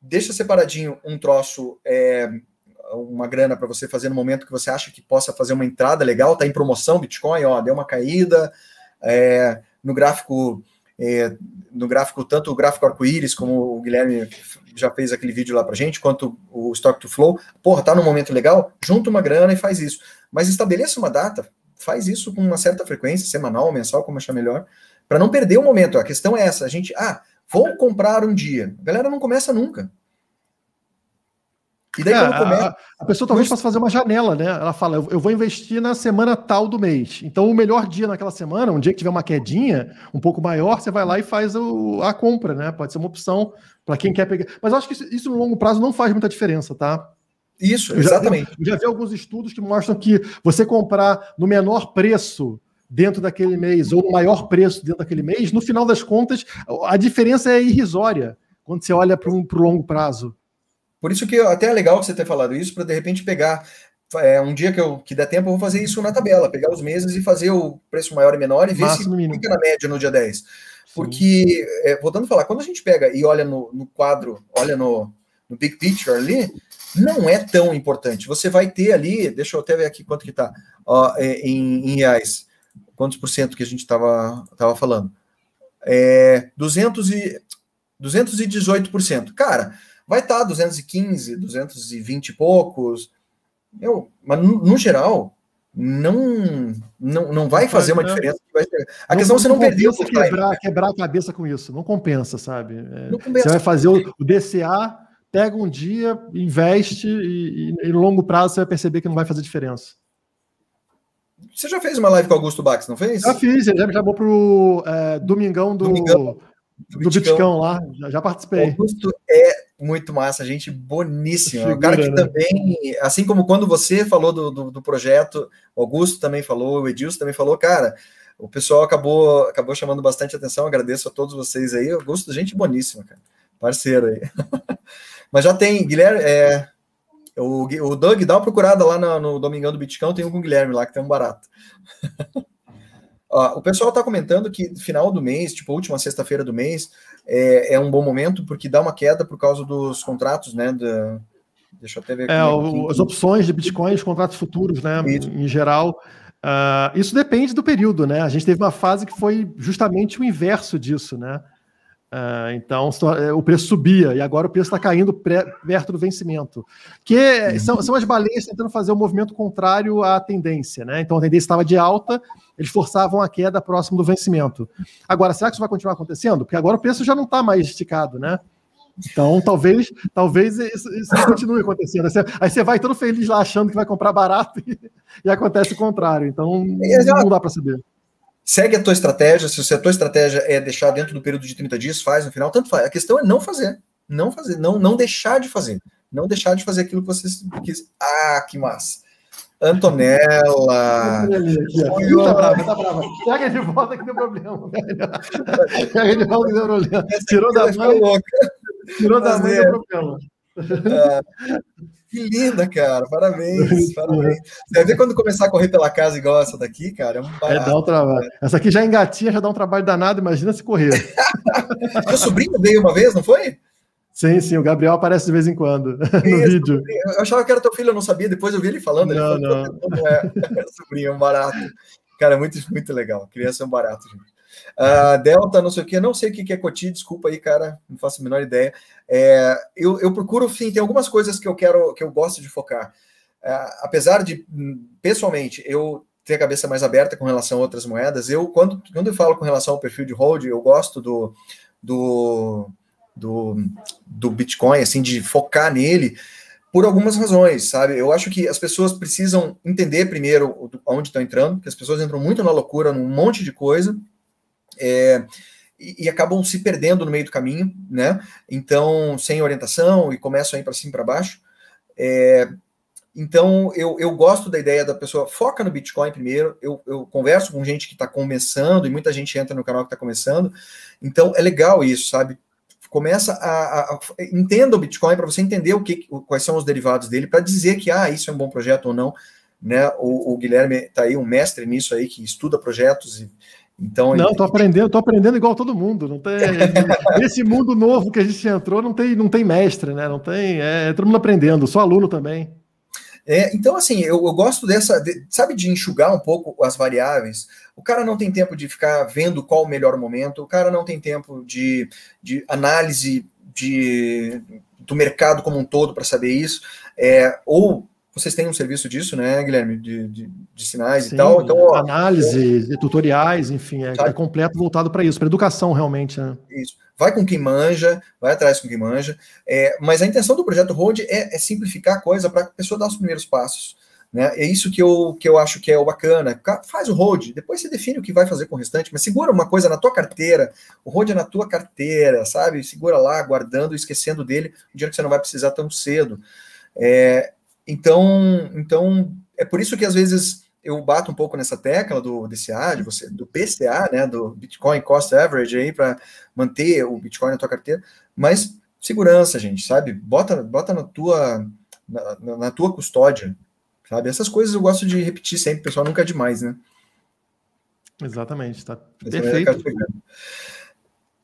deixa separadinho um troço, é, uma grana para você fazer no momento que você acha que possa fazer uma entrada legal, tá em promoção Bitcoin, ó, deu uma caída, é, no gráfico, é, no gráfico, tanto o gráfico arco-íris, como o Guilherme já fez aquele vídeo lá pra gente, quanto o Stock to Flow, porra, tá num momento legal, junta uma grana e faz isso. Mas estabeleça uma data, faz isso com uma certa frequência, semanal, mensal, como achar melhor, para não perder o momento. A questão é essa, a gente, ah, vou comprar um dia. A galera não começa nunca. E daí, é, quando começa. A, a pessoa talvez possa fazer uma janela, né? Ela fala, eu, eu, vou investir na semana tal do mês. Então, o melhor dia naquela semana, um dia que tiver uma quedinha um pouco maior, você vai lá e faz o, a compra, né? Pode ser uma opção para quem quer pegar. Mas eu acho que isso, isso, no longo prazo não faz muita diferença, tá? Isso, exatamente. Eu já, eu já vi alguns estudos que mostram que você comprar no menor preço dentro daquele mês ou no maior preço dentro daquele mês, no final das contas, a diferença é irrisória quando você olha para o longo prazo. Por isso que até é legal você ter falado isso, para de repente pegar é, um dia que, eu, que der tempo, eu vou fazer isso na tabela, pegar os meses e fazer o preço maior e menor e ver Máximo se fica na média no dia 10. Porque, é, voltando a falar, quando a gente pega e olha no, no quadro, olha no, no big picture ali, não é tão importante. Você vai ter ali, deixa eu até ver aqui quanto que tá, ó, é, em, em, reais, quantos por cento que a gente estava tava falando. É, 200 e, 218%. Cara, vai estar tá 215, 220 e poucos. Eu, mas no, no geral, não, não, não vai fazer uma diferença. A não, questão é você não perdeu o quebrar, quebrar a cabeça com isso. Não compensa, sabe? É, você vai fazer o, o, DCA, pega um dia, investe e, e, em longo prazo você vai perceber que não vai fazer diferença. Você já fez uma live com o Augusto Bax, não fez? Já fiz, ele já me chamou pro é, Domingão do, Domingão, do, do Bitcão lá, já, já participei. Augusto é muito massa, gente boníssima. Figura, o cara que né? também, assim como quando você falou do, do, do, projeto, o Augusto também falou, o Edilson também falou, cara, o pessoal acabou, acabou chamando bastante atenção, agradeço a todos vocês aí. Augusto, gente boníssima, cara. Parceiro aí. Mas já tem, Guilherme, é, o, o Doug, dá uma procurada lá no, no Domingão do Bitcão, tem um com o Guilherme lá, que tem um barato. Ó, o pessoal está comentando que final do mês, tipo, última sexta-feira do mês, é, é, um bom momento porque dá uma queda por causa dos contratos, né? Da, deixa eu até ver. É, o, as opções de Bitcoin, os contratos futuros, né? Isso. Em geral. Uh, isso depende do período, né? A gente teve uma fase que foi justamente o inverso disso, né? Uh, então é, o preço subia e agora o preço está caindo pré, perto do vencimento. Que uhum. são, são as baleias tentando fazer o um movimento contrário à tendência, né? Então a tendência estava de alta, eles forçavam a queda próximo do vencimento. Agora, será que isso vai continuar acontecendo? Porque agora o preço já não está mais esticado, né? Então, talvez, talvez isso, isso continue acontecendo. Aí você, aí você, vai todo feliz lá achando que vai comprar barato e, e acontece o contrário. Então, não dá para saber segue a tua estratégia. Se a tua estratégia é deixar dentro do período de 30 dias, faz no final, tanto faz. A questão é não fazer. Não fazer, não, não deixar de fazer. Não deixar de fazer aquilo que você quis. Ah, que massa. Antonella. Tá brava, tá brava. Pega de volta que deu problema. Pega de volta que deu problema. Tirou da mãe. Tirou da mãe deu problema. Ah, que linda, cara. Parabéns, parabéns. Você vai ver quando começar a correr pela casa igual essa daqui, cara. É um barato, é, dá um trabalho. Né? Essa aqui já engatinha, já dá um trabalho danado. Imagina se correr. Meu sobrinho veio uma vez, não foi? Sim, sim, o Gabriel aparece de vez em quando no Isso, vídeo. Eu achava que era teu filho, eu não sabia. Depois eu vi ele falando. Não, ele falou, não. não é. sobrinho, é um barato. Cara, é muito, muito legal. Criança é um barato, gente. Uh, Delta, não sei o que, não sei o que é Coti, desculpa aí, cara, não faço a menor ideia. É, eu, eu procuro, sim, tem algumas coisas que eu quero, que eu gosto de focar. Uh, apesar de, pessoalmente, eu ter a cabeça mais aberta com relação a outras moedas, eu, quando, quando eu falo com relação ao perfil de hold, eu gosto do, do, do, do Bitcoin, assim, de focar nele, por algumas razões, sabe? Eu acho que as pessoas precisam entender primeiro onde estão entrando, que as pessoas entram muito na loucura num monte de coisa, é, e, e, acabam se perdendo no meio do caminho, né? Então, sem orientação e começam a ir para cima e para baixo. É, então, eu, eu gosto da ideia da pessoa foca no Bitcoin primeiro. Eu, eu converso com gente que está começando e muita gente entra no canal que está começando. Então, é legal isso, sabe? Começa a, a, a entenda o Bitcoin para você entender o que, quais são os derivados dele, para dizer que ah, isso é um bom projeto ou não. Né? O, o Guilherme está aí, um mestre nisso aí, que estuda projetos e então, não, tô aprendendo, tô aprendendo igual todo mundo. Não tem esse mundo novo que a gente entrou, não tem, não tem mestre, né? Não tem, é, é todo mundo aprendendo. Sou aluno também. É, então, assim, eu, eu gosto dessa, de, sabe, de enxugar um pouco as variáveis. O cara não tem tempo de ficar vendo qual o melhor momento. O cara não tem tempo de, de análise de, do mercado como um todo para saber isso. É, ou vocês têm um serviço disso, né, Guilherme? De, de, de sinais Sim, e tal. Então, ó, análise, tutoriais, enfim, é, é completo voltado para isso, para educação realmente. Né? Isso. Vai com quem manja, vai atrás com quem manja. É, mas a intenção do projeto Road é, é simplificar a coisa para a pessoa dar os primeiros passos. Né? É isso que eu, que eu acho que é o bacana. Faz o road, depois você define o que vai fazer com o restante, mas segura uma coisa na tua carteira. O road é na tua carteira, sabe? Segura lá, guardando, esquecendo dele, um dia que você não vai precisar tão cedo. É, então, então é por isso que às vezes eu bato um pouco nessa tecla do DCA, de você, do PCA, né, do Bitcoin Cost Average aí para manter o Bitcoin na tua carteira, mas segurança, gente, sabe? Bota, bota na tua na, na tua custódia, sabe? Essas coisas eu gosto de repetir sempre, pessoal, nunca é demais, né? Exatamente, tá perfeito.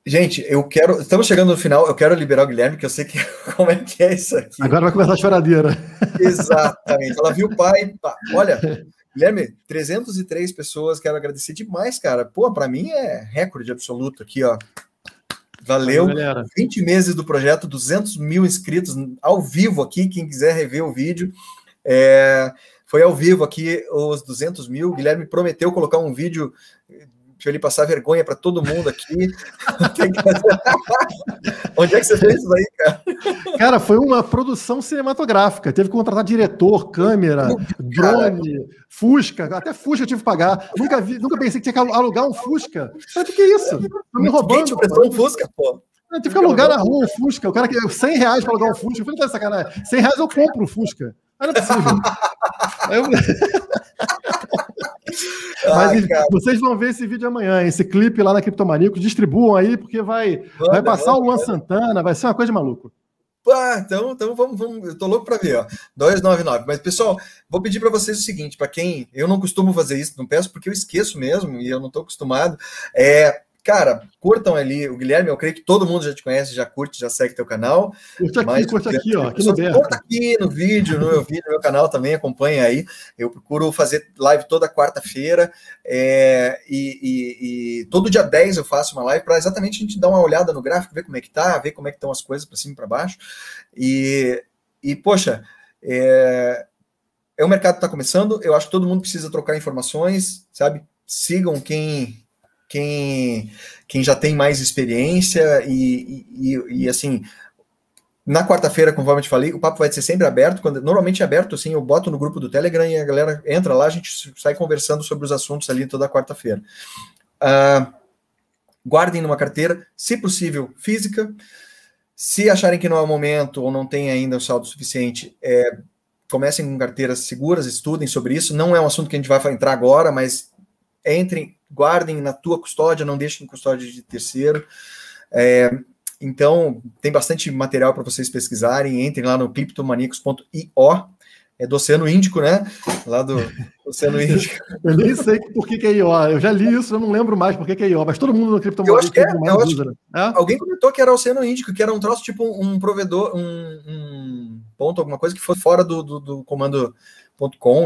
Gente, eu quero. Estamos chegando no final, eu quero liberar o Guilherme, que eu sei que como é que é isso aqui. Agora vai começar a choradeira. Exatamente. Ela viu o pai. Pá. Olha, Guilherme, 303 pessoas, quero agradecer demais, cara. Pô, para mim é recorde absoluto aqui, ó. Valeu. Valeu 20 meses do projeto, 200 mil inscritos ao vivo aqui. Quem quiser rever o vídeo. É, foi ao vivo aqui os 200 mil. O Guilherme prometeu colocar um vídeo Deixa ele passar vergonha para todo mundo aqui. Onde é que você fez isso aí, cara? Cara, foi uma produção cinematográfica. Teve que contratar diretor, câmera, drone, Fusca. Até Fusca eu tive que pagar. Nunca, vi, nunca pensei que tinha que alugar um Fusca. Mas o que é isso? Tô me roubando. Quem te um Fusca, pô? Eu tive que alugar na rua um Fusca. O cara que 100 reais para alugar um Fusca. Eu falei, tá sacanagem. 100 reais eu compro um Fusca. Mas não é possível. eu... Mas Ai, vocês vão ver esse vídeo amanhã, esse clipe lá na Criptomaníacos. Distribuam aí, porque vai, manda, vai passar manda, o Luan Santana, vai ser uma coisa de maluco. Ah, então, então vamos, vamos, eu tô louco para ver, ó. 299. Mas pessoal, vou pedir para vocês o seguinte, para quem eu não costumo fazer isso, não peço porque eu esqueço mesmo e eu não tô acostumado. É, cara, curtam ali o Guilherme, eu creio que todo mundo já te conhece, já curte, já segue teu canal. Curte aqui, mas, curte aqui, ó, aqui no Curta aqui no vídeo, no meu vídeo, no meu canal também, acompanha aí. Eu procuro fazer live toda quarta-feira é, e, e, e, todo dia 10 eu faço uma live para exatamente a gente dar uma olhada no gráfico, ver como é que tá, ver como é que estão as coisas para cima e para baixo. E, e poxa, é, é um mercado que está começando, eu acho que todo mundo precisa trocar informações, sabe? Sigam quem quem, quem já tem mais experiência e, e, e assim, na quarta-feira, conforme eu te falei, o papo vai ser sempre aberto. Quando, normalmente é aberto, assim, eu boto no grupo do Telegram e a galera entra lá, a gente sai conversando sobre os assuntos ali toda quarta-feira. Uh, guardem numa carteira, se possível, física. Se acharem que não é o momento ou não tem ainda o saldo suficiente, é, comecem com carteiras seguras, estudem sobre isso. Não é um assunto que a gente vai entrar agora, mas entrem, guardem na tua custódia, não deixem em custódia de terceiro. É, então, tem bastante material para vocês pesquisarem. Entrem lá no criptomaníacos.io, é do Oceano Índico, né? Lá do Oceano Índico. eu nem sei por que, que é IO. Eu já li isso, eu não lembro mais por que, que é IO, mas todo mundo no criptomoeda. Eu acho que é, eu acho, usa, é? Alguém comentou que era Oceano Índico, que era um troço tipo um provedor, um, um ponto, alguma coisa que foi fora do, do, do comando com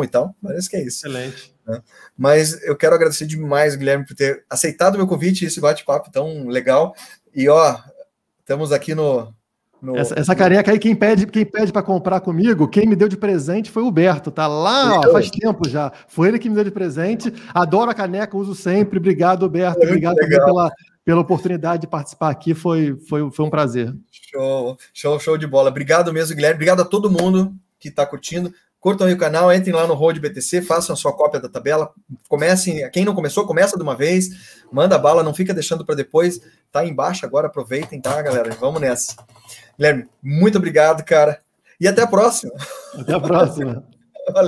e tal. Parece que é isso. Excelente. Né? Mas eu quero agradecer demais, Guilherme, por ter aceitado o meu convite e esse bate-papo tão legal. E ó, estamos aqui no. no... Essa, essa, careca aí, quem pede, quem pede para comprar comigo, quem me deu de presente foi o Berto, tá lá, ó, faz tempo já. Foi ele que me deu de presente. Adoro a caneca, uso sempre. Obrigado, Berto. Obrigado pela, pela oportunidade de participar aqui. Foi, foi, foi um prazer. Show, show, show de bola. Obrigado mesmo, Guilherme. Obrigado a todo mundo que está curtindo. Curtam aí o canal, entrem lá no Road BTC, façam a sua cópia da tabela, comecem, quem não começou, começa de uma vez, manda bala, não fica deixando para depois, tá aí embaixo agora, aproveitem, tá, galera? Vamos nessa. Guilherme, muito obrigado, cara, e até a próxima. Até a próxima.